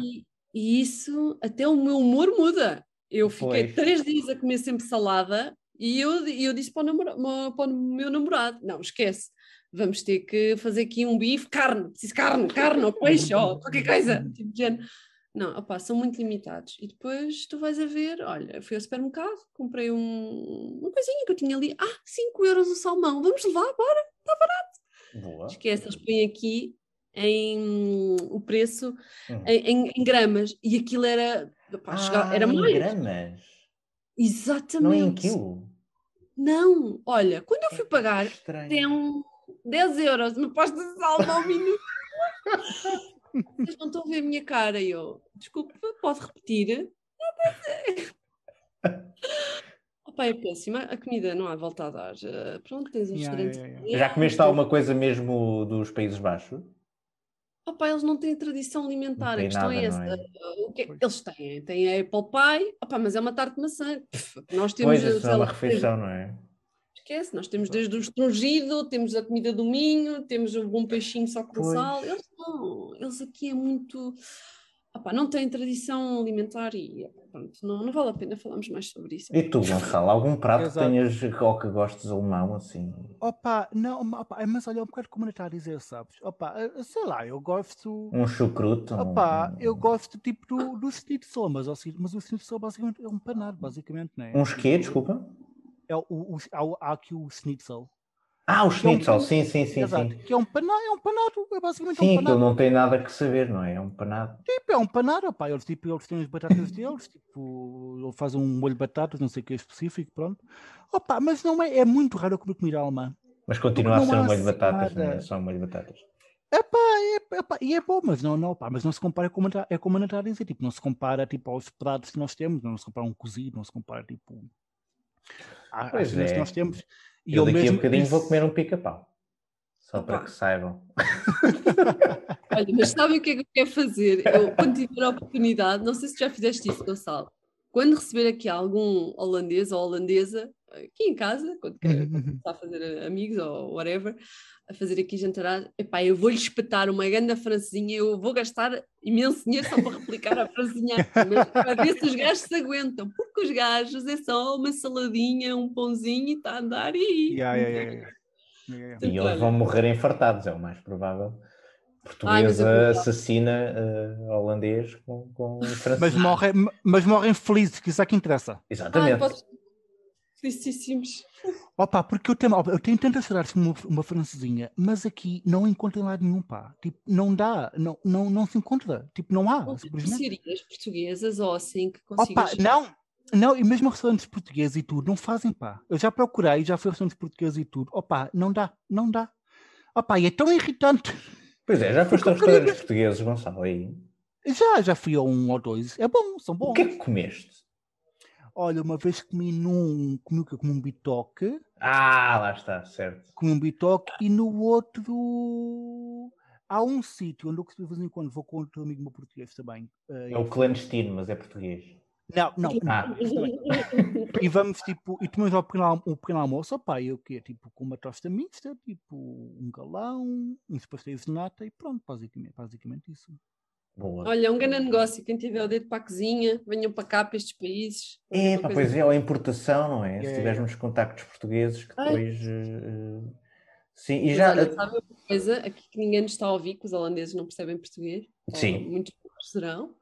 E, e, isso, até o meu humor muda. Eu fiquei três dias a comer sempre salada e eu, eu disse para o, namora, para o meu namorado: não, esquece, vamos ter que fazer aqui um bife, carne, preciso carne, carne, ou peixe, ou qualquer coisa, tipo de género. Não, opa, são muito limitados. E depois tu vais a ver, olha, fui ao supermercado, comprei um, uma coisinha que eu tinha ali, ah, 5 euros o salmão, vamos levar, bora, está barato. Boa. Esquece, eles põem aqui em o preço uhum. em, em, gramas e aquilo era Pá, ah, era mais. gramas? Exatamente. Não é em quilo? Não, olha, quando eu fui pagar, tem um 10 euros, uma pasta de salmo ao minuto. Vocês não estão a ver a minha cara. Eu, desculpe, pode repetir? Opa, é péssima. A comida não há volta a dar. Uh, pronto, tens um yeah, restaurante. Yeah, yeah. Já comeste alguma coisa mesmo dos Países Baixos? Opa, eles não têm tradição alimentar, a questão é nada, é essa. É? O que eles têm? Têm a Apple Pie, opa, mas é uma tarte de maçã. nós temos, pois, é uma refeição, não é? Esquece, nós temos desde o estrangido, temos a comida do Minho, temos o bom peixinho só com pois. sal. Eles não, eles aqui é muito Opa, não tem tradição alimentar e pronto, não, não vale a pena falarmos mais sobre isso. E tu, Gonçalo, algum prato que tenhas ou que gostes alemão assim? Opa, não, opa, mas olha, é um bocado como está a dizer, sabes? Opa, eh, sei lá, eu gosto. Um chucruto? Opa, um... eu gosto tipo do, do schnitzel, mas, mas o schnitzel basicamente é um panado, basicamente, não é? Um quê, desculpa? É o, o, há aqui o schnitzel, ah, o schnitzel, é um sim, sim, sim, sim. Que é um panado, é um panado, é basicamente sim, um panado. Sim, não tem nada que saber, não é? É um panado. Tipo, é um panado, pá, eles, tipo, eles têm as batatas deles, tipo, ele faz um molho de batatas, não sei o que é específico, pronto. Opa, mas não é, é muito raro eu comer comida alemã. Mas continua a ser um molho de batatas, não é só um molho de batatas. Epá, é, epá, e é bom, mas não, não, pá, mas não se compara com é como a Natália dizer, tipo, não se compara tipo, aos pratos que nós temos, não se compara um cozido, não se compara tipo às é. que nós temos. E eu, eu daqui a bocadinho vou comer um pica-pau. Só Opa. para que saibam. Olha, mas sabem o que é que eu quero fazer? Eu, quando tiver a oportunidade, não sei se já fizeste isso, Gonçalo, quando receber aqui algum holandês ou holandesa, aqui em casa, quando quer começar a fazer amigos ou whatever, a fazer aqui jantar, epá, eu vou-lhe espetar uma grande francesinha, eu vou gastar imenso dinheiro só para replicar a francesinha, para ver se os gajos se aguentam, porque os gajos é só uma saladinha, um pãozinho e está a andar e... Yeah, yeah, yeah. E eles vão morrer infartados, é o mais provável. Portuguesa Ai, assassina uh, holandês com, com francês. Mas morrem, mas morrem felizes, que isso é que interessa. Exatamente. Ai, posso... Felicíssimos. Opa, porque eu tenho, eu tenho tantas saudades como uma, uma francesinha, mas aqui não encontro em lado nenhum, pá. Tipo, não dá, não, não, não se encontra. Tipo, não há. Serias portuguesas ou assim que consigas... Opa, não, não, e mesmo restaurantes portugueses e tudo, não fazem, pá. Eu já procurei, já fui a restaurantes portugueses e tudo. Opa, não dá, não dá. Opa, e é tão irritante. Pois é, já foste a restaurantes portugueses, Gonçalo, aí? Já, já fui a um ou dois. É bom, são bons. O que é que comeste? Olha, uma vez comi num. Comi, comi um bitoque. Ah, lá está, certo. Comi um bitoque e no outro. Há um sítio onde eu de vez em quando vou com outro amigo meu português também. É o clandestino, mas é português. Não, não. Ah. e vamos tipo, e tomamos um pequeno, um pequeno almoço, opá, eu que tipo com uma tosta mista, tipo um galão, uns pastéis de nata e pronto, basicamente, basicamente isso. Boa. Olha, um grande negócio. Quem tiver o dedo para a cozinha, venham para cá, para estes países. É, pá, pois é, a importação, não é? é. Se tiveres uns contactos portugueses que depois. Uh, sim, e Mas já. Olha, sabe uma coisa aqui que ninguém nos está a ouvir, que os holandeses não percebem português? Sim. Muitos serão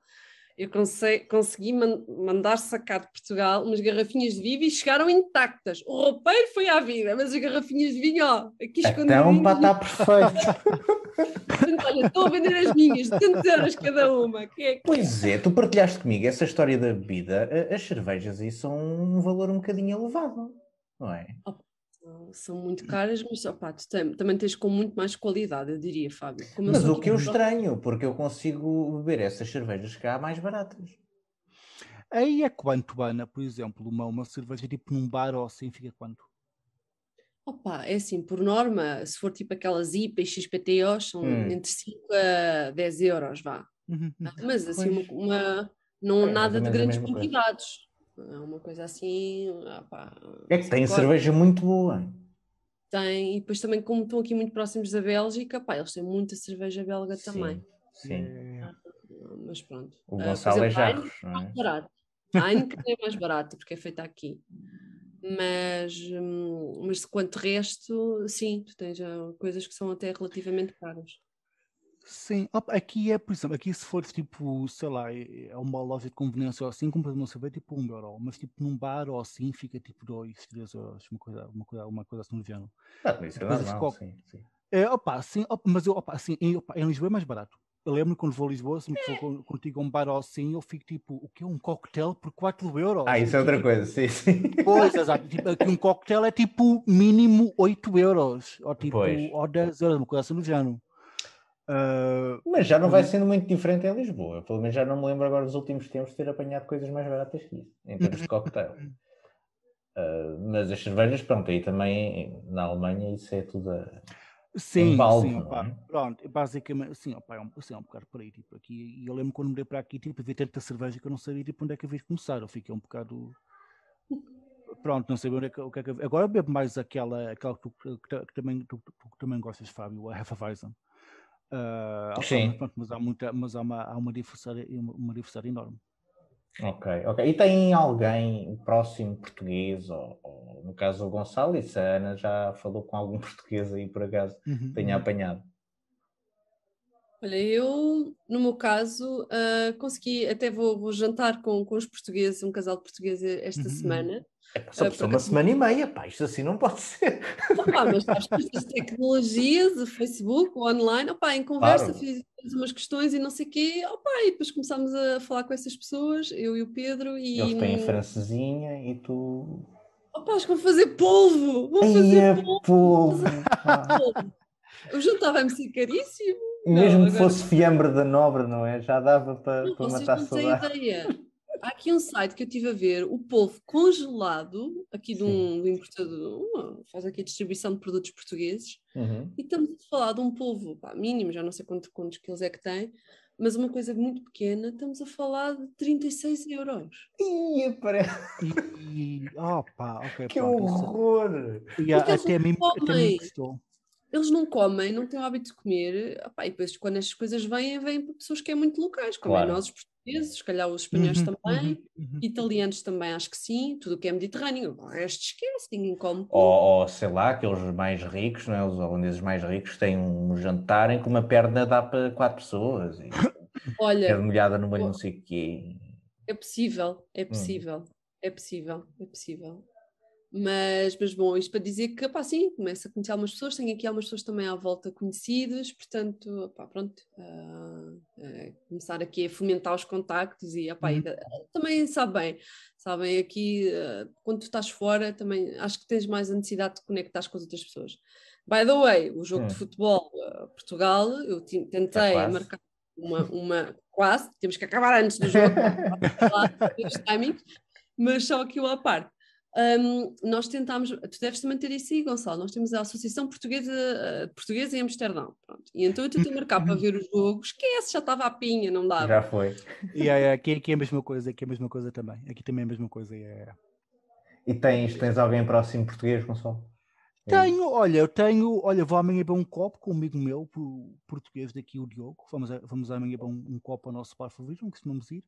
eu consegui, consegui man, mandar sacar de Portugal umas garrafinhas de vinho e chegaram intactas. O roupeiro foi à vida, mas as garrafinhas de vinho, ó, aqui escondidas. Então, pá, está perfeito. olha, estou a vender as minhas, de tantos euros cada uma. Que é que... Pois é, tu partilhaste comigo essa história da bebida. As cervejas aí são um valor um bocadinho elevado, não é? Oh, são muito caras, mas opa, tu tem, também tens com muito mais qualidade, eu diria, Fábio. Como mas o que eu estranho, porque eu consigo beber essas cervejas cá mais baratas. Aí é quanto, Ana, por exemplo, uma, uma cerveja tipo num bar ou assim fica quanto? Opa, é assim, por norma, se for tipo aquelas IPA e XPTOs, são hum. entre 5 a 10 euros, vá. Uhum. uhum. Mas assim, uma, uma não é, nada de grandes quantidades. É uma coisa assim. Opa, é que tem cerveja muito boa. Tem, e depois também, como estão aqui muito próximos da Bélgica, pá, eles têm muita cerveja belga sim, também. Sim. Ah, mas pronto. O ah, Gonçalo uh, é Jarros, não é? Barato. A Heineken é mais barato porque é feita aqui. Mas, hum, mas quanto resto, sim, tu tens coisas que são até relativamente caras. Sim, aqui é, por exemplo, aqui se for tipo, sei lá, é, é uma loja de conveniência ou assim, compras uma cerveja tipo um euro, mas tipo num bar ou assim fica tipo dois, três euros, uma coisa, uma coisa, uma coisa assim no género. Ah, isso é normal, sim, sim. É, opa, sim, opa, mas eu, opa, assim, em, opa, em Lisboa é mais barato. Eu lembro quando vou a Lisboa, se me for contigo a um bar ou assim, eu fico tipo, o que é um coquetel por 4 euros? Ah, isso é outra coisa, sim, sim. Pois, exato. Tipo, aqui um coquetel é tipo mínimo 8 euros, ou tipo, pois. ou 10 euros, uma coisa assim no género. Uh, mas já não vai sendo muito diferente em Lisboa. Pelo menos já não me lembro agora dos últimos tempos de ter apanhado coisas mais baratas que isso, em termos de cocktail. Uh, mas as cervejas, pronto, aí também na Alemanha isso é tudo a, sim, balde, sim, opa, é? pronto, basicamente, sim, opa, é, um, assim, é um bocado por aí, tipo, aqui, e eu lembro quando mudei para aqui, tipo, vi tanta cerveja que eu não sabia, tipo, onde é que havia de começar, eu fiquei um bocado, pronto, não sabia onde é que, o que é que agora bebo mais aquela, aquela que, tu, que, que também, tu, tu, também gostas, Fábio, a Hefeweizen. Uh, Sim. Pronto, mas há, muita, mas há, uma, há uma, diversidade, uma, diversidade enorme. Ok, ok. E tem alguém próximo português, ou, ou no caso o Gonçalo, e Ana já falou com algum português aí por acaso uhum, tenha uhum. apanhado? Olha, eu, no meu caso, uh, consegui, até vou, vou, jantar com, com os portugueses, um casal de portugueses esta uhum. semana. É, só uh, uma semana e meia, pá, isto assim não pode ser. Opa, mas as tecnologias, o Facebook, o online, opa, em conversa claro. fiz umas questões e não sei o quê, opa, e depois começámos a falar com essas pessoas, eu e o Pedro. E... Eles têm francesinha e tu. Opa, acho que vou fazer polvo! Vou fazer é polvo! polvo. O jantar vai-me ser caríssimo. Mesmo não, que fosse fiambre da nobre, não é? Já dava para, não, para matar saudade. ideia. Há aqui um site que eu estive a ver, o polvo congelado, aqui de um, um importador, faz aqui a distribuição de produtos portugueses, uhum. e estamos a falar de um polvo pá, mínimo, já não sei quantos, quantos quilos é que tem, mas uma coisa muito pequena, estamos a falar de 36 euros. Ih, parece. Oh, pá, okay, que pronto, horror! E até a mim, até a mim gostou eles não comem, não têm o hábito de comer, Opa, e depois quando estas coisas vêm, vêm para pessoas que é muito locais, como é claro. é nós, os portugueses, se calhar os espanhóis uhum, também, uhum, uhum. italianos também, acho que sim, tudo o que é mediterrâneo, o resto esquece, ninguém come. Ou, ou, sei lá, aqueles mais ricos, não é? os holandeses mais ricos têm um jantar em que uma perna dá para quatro pessoas. E... Olha, é molhada no meio, não sei o quê. É possível, é hum. possível, hum. é possível, é possível. Mas, mas bom, isto para dizer que, pá, sim, começa a conhecer algumas pessoas, tenho aqui algumas pessoas também à volta conhecidas, portanto, pá, pronto, uh, uh, começar aqui a fomentar os contactos e, pá, uhum. e também sabe bem, sabem, aqui, uh, quando tu estás fora, também acho que tens mais a necessidade de conectar com as outras pessoas. By the way, o jogo de Futebol Portugal, eu tentei marcar uma, uma, quase, temos que acabar antes do jogo, mas só aquilo à parte um, nós tentámos, tu deves também ter isso aí, Gonçalo. Nós temos a Associação Portuguesa, uh, Portuguesa em Amsterdão. Pronto. E então eu tentei marcar para ver o jogo, esquece, já estava a pinha, não dava. Já foi. E yeah, aqui, aqui é a mesma coisa, aqui é a mesma coisa também. Aqui também é a mesma coisa. Yeah. E tens, tens alguém próximo português, Gonçalo? Tenho, olha, eu tenho, olha, vou amanhã para um copo com um amigo meu, português daqui, o Diogo. Vamos, vamos amanhã para um, um copo ao nosso bar favorito, que costumamos ir.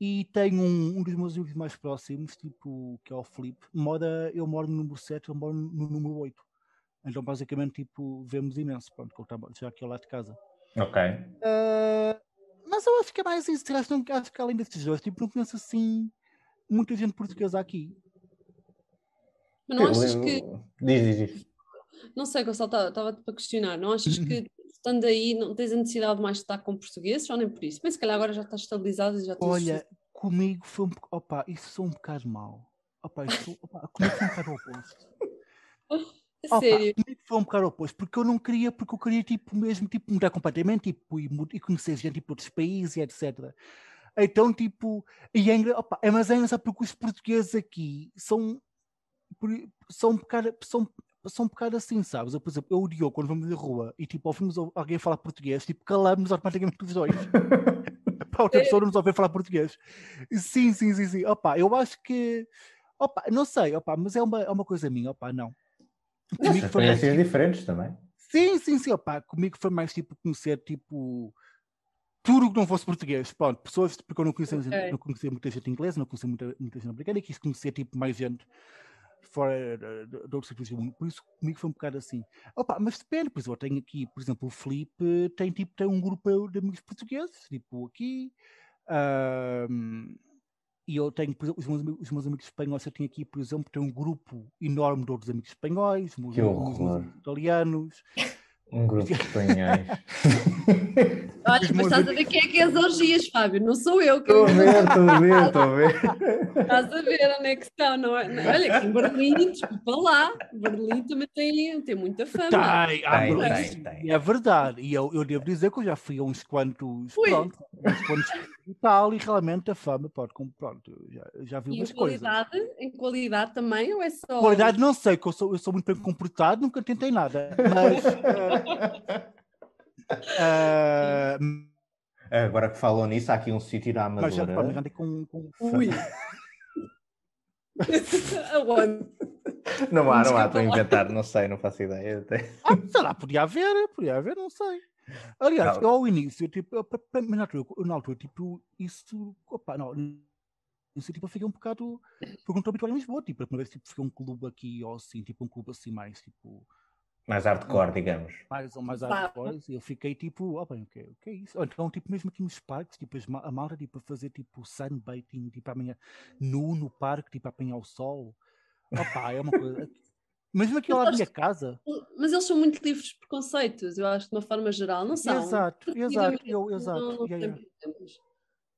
E tenho um, um dos meus amigos mais próximos, tipo, que é o Felipe. Mora, eu moro no número 7, eu moro no número 8. Então, basicamente, tipo, vemos imenso, pronto, que ele está já aqui ao lado de casa. Ok. Uh, mas eu acho que é mais isso, acho, não, acho que além destes dois, tipo, não conheço assim muita gente portuguesa aqui. Mas não achas que. Diz, diz, diz. Não sei, Gonçalo, estava para questionar. Não achas que estando aí, não tens a necessidade mais de estar com portugueses ou nem por isso? Mas se calhar agora já estás estabilizado e já tens. Olha, comigo foi um opa, isso sou um bocado mau. Opa, isso, opa, comigo foi um bocado oposto. Opa, Sério? Comigo foi um bocado oposto, porque eu não queria, porque eu queria tipo mesmo tipo, mudar completamente tipo, e, e conhecer gente tipo, de outros países e etc. Então, tipo, e é, opa, é, mas é engraçado porque os portugueses aqui são, são um bocado, são, são um bocado assim, sabes? Eu, por exemplo, eu e o Diogo, quando vamos na rua e tipo, ouvimos alguém falar português, tipo, calamos automaticamente os dois. Para outra pessoa não nos ouvir falar português. Sim, sim, sim, sim. Opa, eu acho que. Opa, não sei, opa, mas é uma, é uma coisa minha, opa, não. Comigo foi mais, tipo... diferentes também. Sim, sim, sim, opa, comigo foi mais tipo conhecer tipo tudo que não fosse português, pronto, pessoas, porque eu não conhecia, okay. não conhecia muita gente inglesa, não conhecia muita, muita gente americana e quis conhecer tipo mais gente fora de outros sítios do mundo. Por isso comigo foi um bocado assim. Opa, mas depende, pois eu tenho aqui, por exemplo, o Felipe tem tipo tem um grupo de amigos portugueses, tipo aqui. Um, e eu tenho, por exemplo, os meus, os meus amigos espanhóis, eu tenho aqui, por exemplo, tem um grupo enorme de outros amigos espanhóis, os meus italianos. Um grupo de espanhóis. Olha, mas estás a ver quem é que é as orgias, Fábio? Não sou eu. Estou a ver, estou a ver, estou a ver. Estás a ver onde é que estão, não é? Olha, aqui em Berlim, desculpa lá, Berlim também tem, tem muita fama. Tem, tem, tem, tem. É verdade. E eu, eu devo dizer que eu já fui a uns quantos, Fui. pronto, uns quantos e tal, e realmente a fama, pode, pronto, já, já vi e umas em qualidade, coisas. Em qualidade também, ou é só... Qualidade não sei, que eu sou, eu sou muito bem comportado, nunca tentei nada, mas... uh, Uh, Agora que falou nisso, há aqui um sítio na Amazônia. Mas já, pá, mas com, com... Ui! não há, não há, estou a inventar, não sei, não faço ideia. Ah, sei lá, podia haver, podia haver, não sei. Aliás, eu, ao início, tipo, eu, na, altura, na altura, tipo, isso, opa, não, isso, tipo, eu fiquei um bocado, porque não estou habituado em Lisboa, tipo, a primeira vez, tipo, fiquei um clube aqui, ou assim, tipo, um clube assim mais, tipo, mais hardcore, digamos. Mais ou mais hardcore. E eu fiquei tipo, oh, bem, o que, o que é isso? Ou então, tipo, mesmo aqui nos parques, tipo, a malta, tipo, a fazer tipo sunbaiting, tipo, amanhã nu no parque, tipo, a apanhar o sol. Opa, é uma coisa. Mesmo aqui lá da minha casa. Mas eles são muito livres de preconceitos, eu acho, de uma forma geral, não são? Exato, exato, eu, exato. Não, não yeah, yeah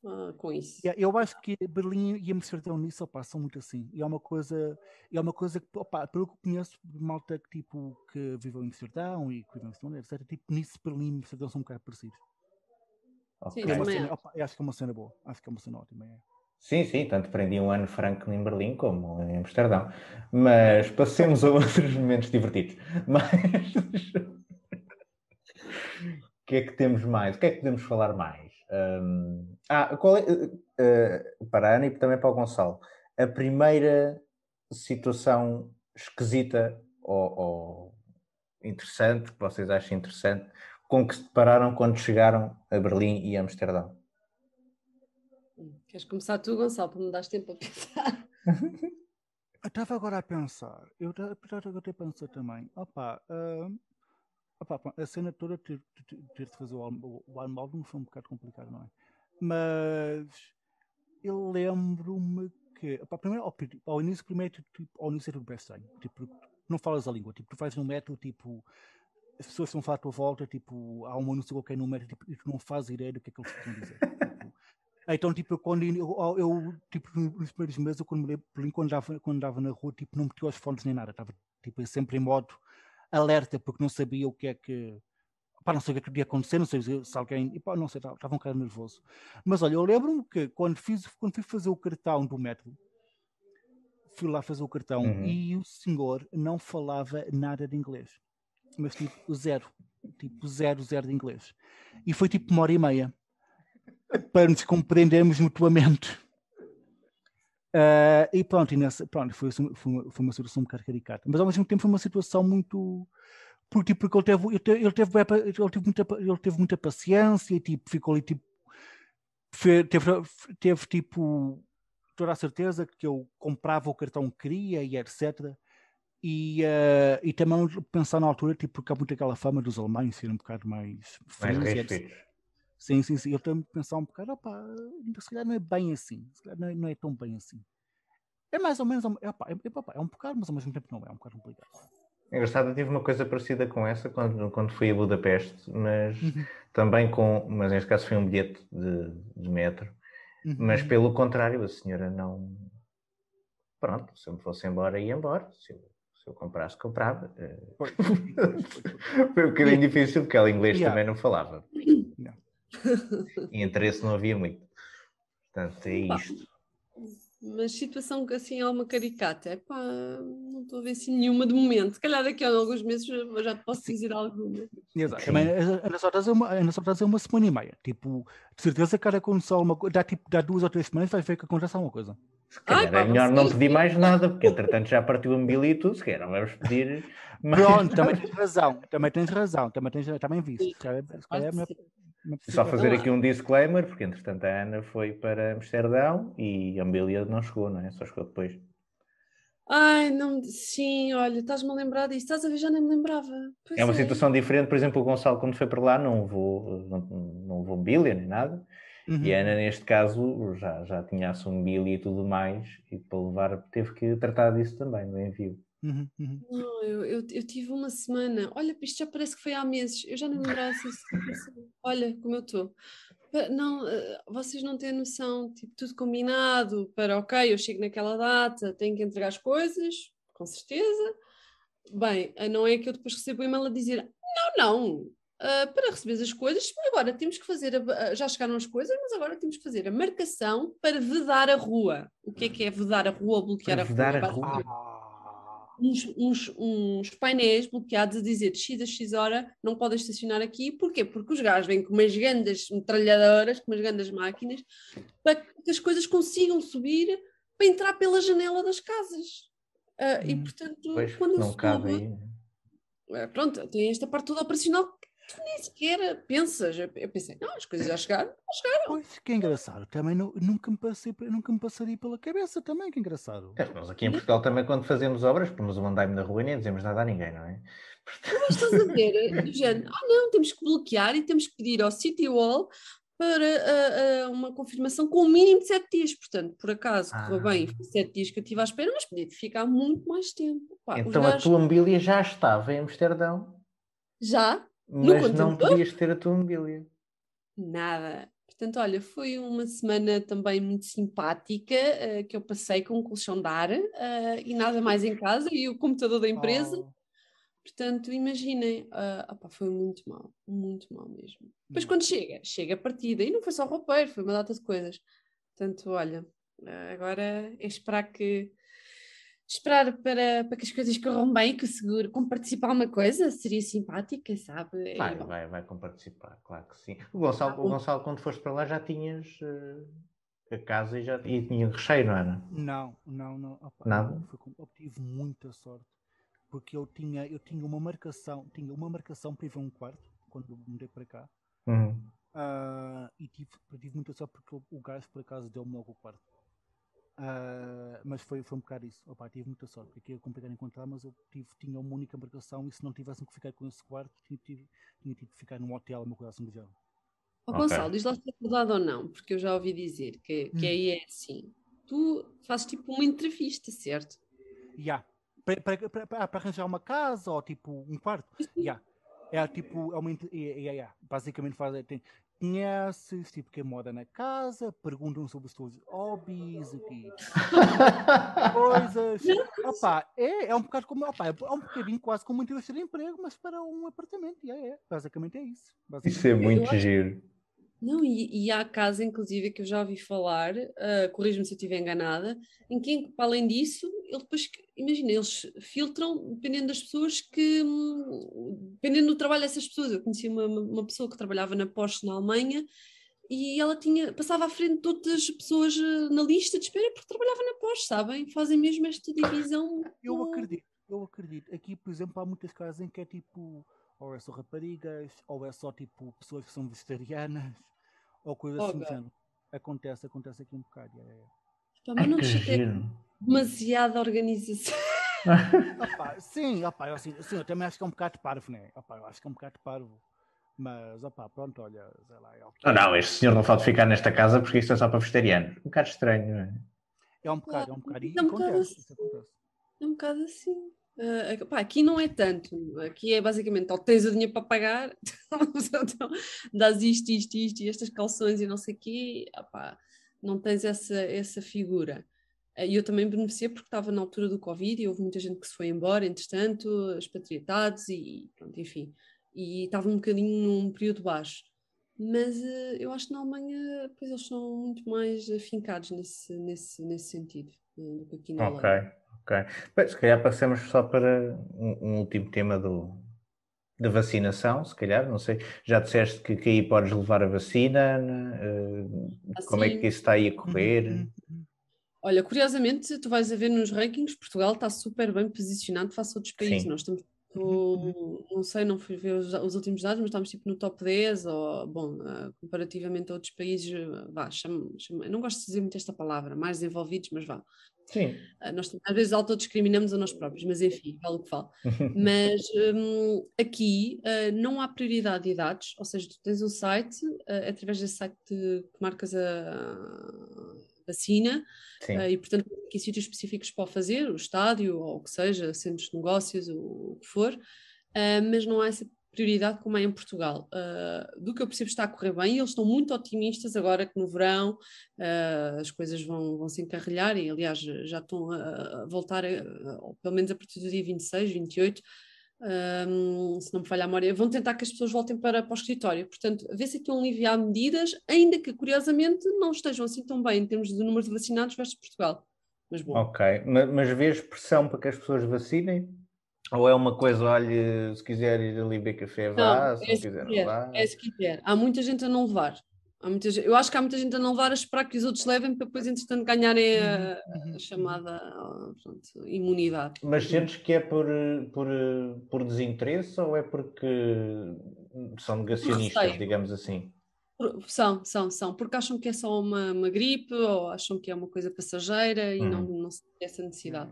uh, com isso. Yeah, eu acho que Berlim e Amsterdão nisso opa, são muito assim. E é uma coisa, é uma coisa que, opa, pelo que conheço malta que, tipo, que viveu em Amsterdão e que viveu em Amsterdão, etc., tipo, nisso Berlim e Amsterdão são um bocado parecidos. Okay. Sim, é cena, opa, acho que é uma cena boa. Acho que é uma cena ótima. É. Sim, sim, tanto prendi um ano franco em Berlim como em Amsterdão. Mas passemos a outros momentos divertidos. Mas. o que é que temos mais? O que é que podemos falar mais? Um, ah, qual é, uh, para a Ana e também para o Gonçalo, a primeira situação esquisita ou, ou, interessante, que vocês acham interessante, com que se depararam quando chegaram a Berlim e Amsterdão? Queres começar tu, Gonçalo, para me dar tempo a pensar? Estava agora a pensar, eu estava a pensar também, opa, uh, opa, a cena toda ter, ter, ter de fazer o álbum, o foi um bocado complicado, não é? Mas eu lembro-me que, opa, primeiro, ao, ao, início, primeiro, tipo, ao início é tudo bem estranho, tipo, não falas a língua, tipo, tu fazes um método, tipo, as pessoas estão a falar à tua volta, tipo, há um anúncio qualquer no método, tipo, e tu não fazes ideia do que é que eles estão a dizer. Então, tipo, quando eu, eu, tipo, nos primeiros meses, eu, quando, quando, dava, quando dava na rua, tipo, não metia os fones nem nada, estava tipo, sempre em modo alerta, porque não sabia o que é que. Pá, não sei o que, é que podia acontecer, não sei se alguém. E, pá, não sei, estava, estava um bocado nervoso. Mas olha, eu lembro-me que quando, fiz, quando fui fazer o cartão do método, fui lá fazer o cartão uhum. e o senhor não falava nada de inglês. Mas tipo, zero. Tipo, zero, zero de inglês. E foi tipo uma hora e meia para nos compreendermos mutuamente. Uh, e pronto, e nessa, pronto foi, foi, uma, foi uma situação um bocado caricata. Mas ao mesmo tempo foi uma situação muito. Porque, porque ele, teve, ele, teve, ele, teve, ele, teve muita, ele teve muita paciência e tipo, ficou ali tipo. Teve, teve tipo toda a certeza que eu comprava o cartão que queria e etc. E, uh, e também pensar na altura, tipo, porque há muito aquela fama dos alemães serem um bocado mais frios. Mais Sim, sim, sim. Eu tenho que pensar um bocado, opa, se calhar não é bem assim, se calhar não é, não é tão bem assim. É mais ou menos, é, opa, é, é, é um bocado, mas ao mesmo tempo não é, é um bocado complicado. É engraçado, eu tive uma coisa parecida com essa quando, quando fui a Budapeste, mas uhum. também com, mas neste caso foi um bilhete de, de metro, uhum. mas pelo contrário, a senhora não. Pronto, se eu me fosse embora, ia embora. Se eu, se eu comprasse, comprava. foi um bocadinho difícil, porque ela inglês yeah. também não falava. Não. E interesse não havia muito. Portanto, é isto. Mas situação que assim é uma caricata, é pá, não estou a ver assim nenhuma de momento. Se calhar daqui a alguns meses já te posso dizer alguma. Exato. Também a nossa é uma, a nossa é uma semana e meia. Tipo, de certeza que cada aconteceu uma coisa, dá, tipo, dá duas ou três semanas vai ver que acontece alguma coisa. Se calhar Ai, pá, é melhor não pedir mais nada, porque entretanto já partiu a mobília e tudo, se calhar não vamos pedir mais Pronto, também tens razão, também tens razão, também tens, também visto. Se calhar, se calhar é melhor só fazer aqui um disclaimer, porque entretanto a Ana foi para Amsterdão e a Ambília não chegou, não é? Só chegou depois. Ai, não, sim, olha, estás-me a lembrar disso, estás a ver, já nem me lembrava. Pois é uma é. situação diferente, por exemplo, o Gonçalo, quando foi para lá, não vou, não, não vou Ambília nem nada, uhum. e a Ana, neste caso, já, já tinha a e tudo mais, e para levar, teve que tratar disso também, no envio. Uhum, uhum. Não, eu, eu, eu, tive uma semana. Olha, isto já parece que foi há meses. Eu já não me lembrava se Olha como eu estou. Não, eh, vocês não têm noção, tipo, tudo combinado para, ok, eu chego naquela data, tenho que entregar as coisas, com certeza. Bem, eh, não é que eu depois recebo o e-mail a dizer, não, não, uh, para receber as coisas, agora temos que fazer, a, já chegaram as coisas, mas agora temos que fazer a marcação para vedar a rua. O que é que é vedar a rua ou bloquear para a vedar rua? A rua uns, uns, uns, painéis bloqueados a dizer de X a X hora não podem estacionar aqui. Porquê? Porque os gajos vêm com umas grandes metralhadoras, com umas grandes máquinas, para que as coisas consigam subir para entrar pela janela das casas. Uh, hum, e portanto, pois, quando não cabe aí. Uh, pronto, tem esta parte toda operacional tu nem sequer pensas. Eu, pensei, não, as coisas já chegaram, já chegaram. Pois, que engraçado. Também não, nunca, me passei, nunca me passaria pela cabeça também, que engraçado. É, nós aqui em Portugal também, quando fazemos obras, pomos um andaime na rua e nem dizemos nada a ninguém, não é? Mas estás a ver, do género, ah não, temos que bloquear e temos que pedir ao City Wall para uh, uh, uma confirmação com o um mínimo de sete dias. Portanto, por acaso, ah. correu bem, foi sete dias que eu estive à espera, mas podia ficar muito mais tempo. Pá, então gajos... a tua mobília já estava em Amsterdão? Já, mas não podias ter a tua mobília. Nada. Portanto, olha, foi uma semana também muito simpática uh, que eu passei com um colchão de ar uh, e nada mais em casa e o computador da empresa. Oh. Portanto, imaginem, uh, opa, foi muito mal, muito mal mesmo. Depois, hum. quando chega, chega a partida, e não foi só roupeiro, foi uma data de coisas. Portanto, olha, agora é esperar que esperar para, para que as coisas corram bem, que o seguro comparticipar uma coisa seria simpática, sabe? Vai, é, vai, vai comparticipar, claro que sim. O Gonçalo, ah, o Gonçalo quando foste para lá já tinhas uh, a casa e já e tinha recheio, não era? Não, não, não. Opa, Nada? Foi, obtive muita sorte porque eu tinha, eu tinha uma marcação, tinha uma marcação para ir ver um quarto quando mudei para cá. Uhum. Uh, e tive, tive muita sorte porque o gajo por acaso deu-me logo o quarto. Uh, mas foi, foi um bocado isso. Opa, tive muita sorte. Aqui é complicado encontrar, mas eu tive, tinha uma única embarcação e se não tivessem que ficar com esse quarto, tinha, tinha, tinha tido que ficar num hotel, uma coisa assim do género. Oh, Gonçalo, okay. diz lá se é verdade ou não, porque eu já ouvi dizer que, que hum. aí é assim. Tu fazes tipo uma entrevista, certo? Já. Yeah. Para, para, para, para, arranjar uma casa ou tipo um quarto? Já. Yeah. É tipo, é uma. É, é, é, basicamente faz. Tem, conheces, tipo, quem mora na casa, perguntam sobre os teus hobbies, que coisas. Opa, é, é um bocado como, opa, é um bocadinho quase como uma entrevista de emprego, mas para um apartamento. É, é, basicamente é isso. Basicamente. Isso é muito giro. Não, e, e, há casos, inclusive, que eu já ouvi falar, uh, corrijo-me se eu estiver enganada, em que, para além disso, ele depois, imagina, eles filtram dependendo das pessoas que, dependendo do trabalho dessas pessoas. Eu conheci uma, uma pessoa que trabalhava na Porsche na Alemanha e ela tinha, passava à frente de todas as pessoas eh, na lista de espera porque trabalhava na Porsche, sabem? Fazem mesmo esta divisão. Eu acredito, eu acredito. Aqui, por exemplo, há muitas casas em que é tipo, ou é só raparigas, ou é só tipo pessoas que são vegetarianas ou coisa assim. Okay. Acontece, acontece aqui um bocado. É, é. Mas não te demasiada organização. opa, sim, opa, eu, assim, sim, eu também acho que é um bocado parvo, né? Opa, eu acho que é um bocado parvo. Mas, opa, pronto, olha, sei lá. É oh, não, este senhor não pode ficar nesta casa porque isto é só para vegetarianos. Um bocado estranho, não é? É um bocado, é um bocado. E é um acontece, assim. isso acontece. É um bocado assim. Uh, pá, aqui não é tanto, aqui é basicamente, ou tens o dinheiro para pagar, então, dás isto, isto, isto e estas calções e não sei o quê, opá, não tens essa, essa figura. Uh, e eu também beneficiei porque estava na altura do Covid e houve muita gente que se foi embora, entretanto, expatriatados e pronto, enfim, e estava um bocadinho num período baixo. Mas uh, eu acho que na Alemanha, pois eles são muito mais afincados nesse, nesse, nesse sentido do que aqui na okay. Alemanha. Ok. Bem, se calhar passamos só para um, um, último tema do, da vacinação, se calhar, não sei. Já disseste que, que aí podes levar a vacina, uh, assim, como é que isso está aí a correr? Uhum, uhum. Olha, curiosamente, tu vais a ver nos rankings, Portugal está super bem posicionado face a outros países. Sim. Nós estamos Tipo, não sei, não fui ver os, os, últimos dados, mas estamos tipo no top 10, ou, bom, uh, comparativamente a outros países, vá, chamo, chamo, eu não gosto de dizer muito esta palavra, mais desenvolvidos, mas vá. Sim. Uh, nós às vezes autodiscriminamos a nós próprios, mas enfim, vale o que falo. mas um, aqui uh, não há prioridade de idades, ou seja, tu tens um site, através desse site que marcas a vacina uh, e, portanto, aqui sítios específicos para fazer, o estádio ou o que seja, centros de negócios, o, o que for, uh, mas não há essa prioridade como é em Portugal. Uh, do que eu percebo está a correr bem, eles estão muito otimistas agora que no verão uh, as coisas vão, vão se encarrilhar e aliás já estão a, a voltar, a, a, pelo menos a partir do dia 26, 28, um, se não me falha a memória, vão tentar que as pessoas voltem para, para o escritório. Portanto, vê-se aqui um aliviar medidas, ainda que curiosamente não estejam assim tão bem em termos de número de vacinados versus Portugal. Mas bom. Ok, mas, mas vês pressão para que as pessoas vacinem? Ou é uma coisa, olha, se quiser ir ali beber café, vá, não, se é não quiser, não vá? É se quiser. Há muita gente a não levar. Há muita eu acho que há muita gente a não levar a esperar que os outros levem para depois, entretanto, ganharem a, uhum, a uhum, chamada pronto, imunidade. Mas sentes que é por, por, por desinteresse ou é porque são negacionistas, digamos assim? São, são, são, porque acham que é só uma, uma gripe ou acham que é uma coisa passageira e uhum. não, não se tem essa necessidade.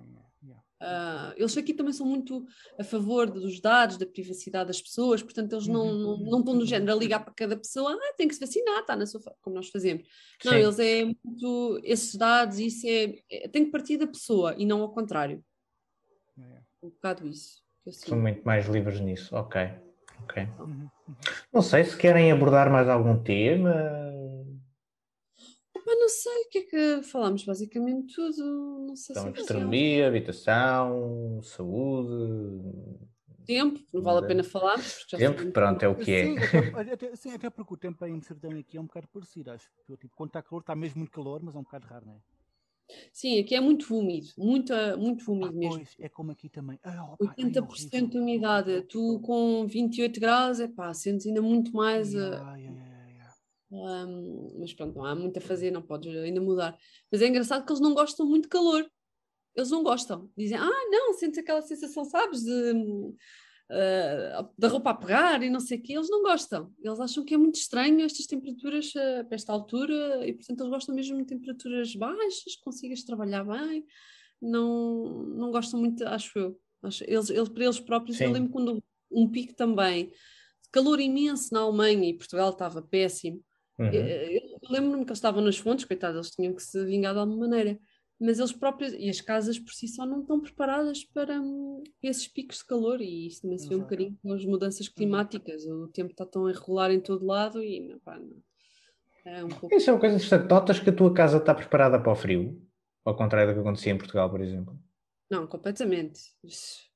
Uh, eles aqui também são muito a favor dos dados, da privacidade das pessoas, portanto, eles não, não, uhum. não estão no género a ligar para cada pessoa, ah, tem que se vacinar, está na sua como nós fazemos. Não, Sim. eles é muito, esses dados, isso é, é, tem que partir da pessoa e não ao contrário. É. Um bocado isso. São muito mais livres nisso, ok. ok. Uhum. Não sei se querem abordar mais algum tema. Não sei o que é que falámos, basicamente tudo. Não sei então, se gastronomia, habitação, saúde. Tempo, não vale a pena falar. Tempo, pronto, é o que é. Sim, até, sim, até porque o tempo em Amsterdã aqui é um bocado parecido, acho. Tipo, quando está calor, está mesmo muito calor, mas é um bocado raro, não é? Sim, aqui é muito úmido, muito, muito úmido ah, mesmo. Pois, é como aqui também. Ah, opa, 80% ai, de umidade. Tu com 28 graus, é pá, sentes ainda muito mais. Ai, ai, um, mas pronto, não há muito a fazer, não podes ainda mudar. Mas é engraçado que eles não gostam muito de calor. Eles não gostam. Dizem, ah, não, sentes aquela sensação, sabes, de, uh, da roupa a pegar e não sei o quê, eles não gostam. Eles acham que é muito estranho estas temperaturas uh, para esta altura e, portanto, eles gostam mesmo de temperaturas baixas, consigas trabalhar bem. Não, não gostam muito, acho eu. Eles, eles, para eles próprios, Sim. eu lembro quando um pico também calor imenso na Alemanha e Portugal estava péssimo. Uhum. Eu, eu lembro-me que eles estavam nas fontes, coitados, eles tinham que se vingar de alguma maneira. Mas eles próprios, e as casas por si só não estão preparadas para um, esses picos de calor, e isso também se vê um bocadinho com as mudanças uhum. climáticas. O tempo está tão irregular em todo lado e não, pá, não. É um pouco... Isso é uma coisa interessante. Notas que a tua casa está preparada para o frio? Ao contrário do que acontecia em Portugal, por exemplo? Não, completamente.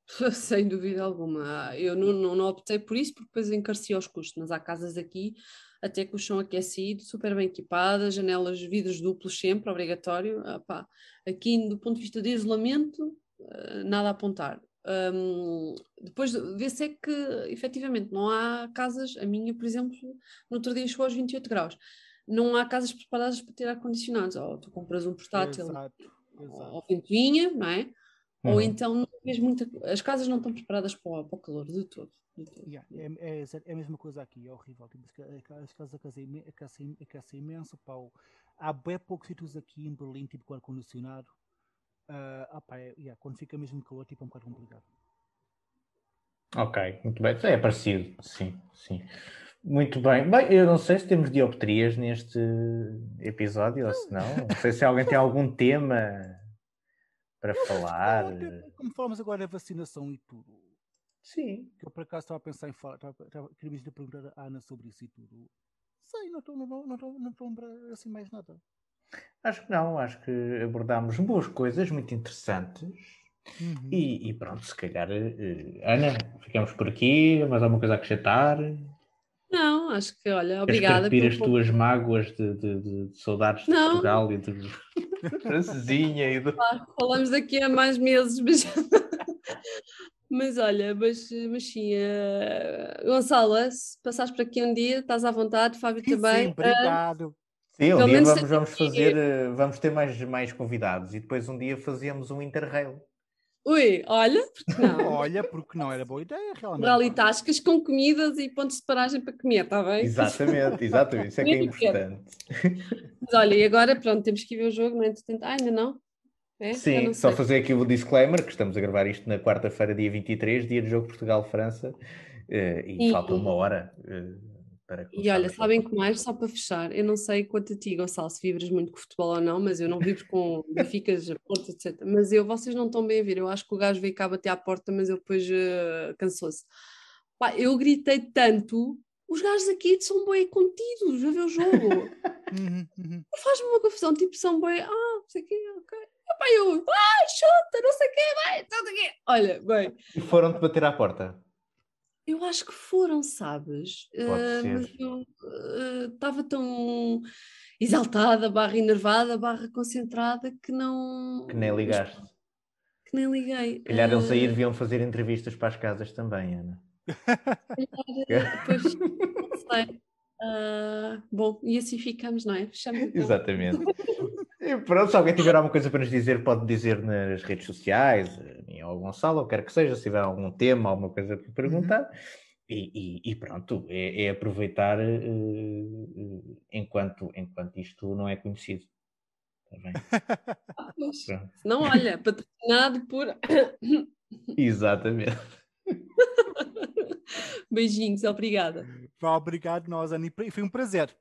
Sem dúvida alguma. Eu não, não, não, optei por isso porque depois encarecia os custos, mas há casas aqui até com o chão aquecido, super bem equipadas, janelas, vidros duplos sempre, obrigatório. Ah, aqui, do ponto de vista de isolamento, ah, nada a apontar. Um, depois vê-se é que efetivamente não há casas, a minha, por exemplo, no outro dia chegou aos 28 graus. Não há casas preparadas para ter ar-condicionados. Ou tu compras um portátil exato, exato. ou ventoinha, não é? Uhum. Ou então mesmo muita, as casas não estão preparadas para o, para o calor de todo. De todo. Yeah, é, é, é, a mesma coisa aqui, é horrível. Tipo, as casas aquecem, aquecem, aquecem imenso. Pau. Há bem poucos sítios aqui em Berlim, tipo com ar-condicionado. Uh, opa, é, yeah, quando fica mesmo calor, tipo, é um bocado complicado. Ok, muito bem. É parecido, sim, sim. Muito bem. Bem, eu não sei se temos dioptrias neste episódio ou se não. Não sei se alguém tem algum tema para falar. como falamos agora da vacinação e tudo. Sim. Que eu por acaso estava a pensar em falar, estava, estava, queria mesmo perguntar à Ana sobre isso e tudo. Sei, não estou não, não, não, não estou a lembrar assim mais nada. Acho que não, acho que abordámos boas coisas, muito interessantes. Uhum. E, e, pronto, se calhar, uh, Ana, ficamos por aqui. Mais alguma coisa a acrescentar? Não, acho que, olha, obrigada. Queres as tuas mágoas de, de, de, de saudades de não. Portugal e de francesinha e do... Claro, falamos daqui a mais meses, mas, mas olha, mas, mas sim, uh... Gonçalo, se passares por aqui um dia, estás à vontade, Fábio sim, também. Sim, obrigado. Uh... Sim, um dia vamos, vamos fazer, eh, vamos ter mais, mais convidados e depois um dia fazemos um interrail. Ui, olha, porque não? olha, porque não era boa ideia, realmente. Ali tascas com comidas e pontos de paragem para comer, está bem? Exatamente, exatamente, isso é que é importante. Mas olha, e agora pronto, temos que ir ver o jogo, não é? Ah, ainda não? É? Sim, só fazer aqui o disclaimer, que estamos a gravar isto na quarta-feira, dia 23, dia de jogo Portugal-França, eh, e, e, falta uma hora. Para E olha, sabem que mais, só para fechar, eu não sei quanto a ti, Gonçalo, se vibras muito com futebol ou não, mas eu não vibro com Benficas, Porto, etc. Mas eu, vocês não estão bem a vir. Eu acho que o gajo veio cá bater à porta, mas eu depois uh, cansou-se. eu gritei tanto, os gajos aqui são bem contidos a ver o jogo. Uhum, uhum. Faz-me uma confusão, tipo, são bem, ah, não sei o quê, ok. Epá, eu, ai, chuta, não sei o quê, vai, tudo aqui. Olha, bem. E foram-te bater à porta? Eu acho que foram, sabes? Uh, eu estava uh, tão exaltada, barra enervada, barra concentrada que não. Que nem ligaste. Que nem liguei. Calhar eles aí deviam fazer entrevistas para as casas também, Ana. Calhar, depois, não sei. Uh, bom, e assim ficamos, não é? Fechamos então. Exatamente. e pronto, se alguém tiver alguma coisa para nos dizer, pode dizer nas redes sociais, em ao Gonçalo, ou quer que seja, se tiver algum tema, alguma coisa para perguntar. Uhum. E, e, e, pronto, é, é aproveitar uh, enquanto, enquanto isto não é conhecido. Está bem? não, olha, patrocinado por. Exatamente. Beijinhos, obrigada. Obrigado, nós, Ani. Foi um prazer.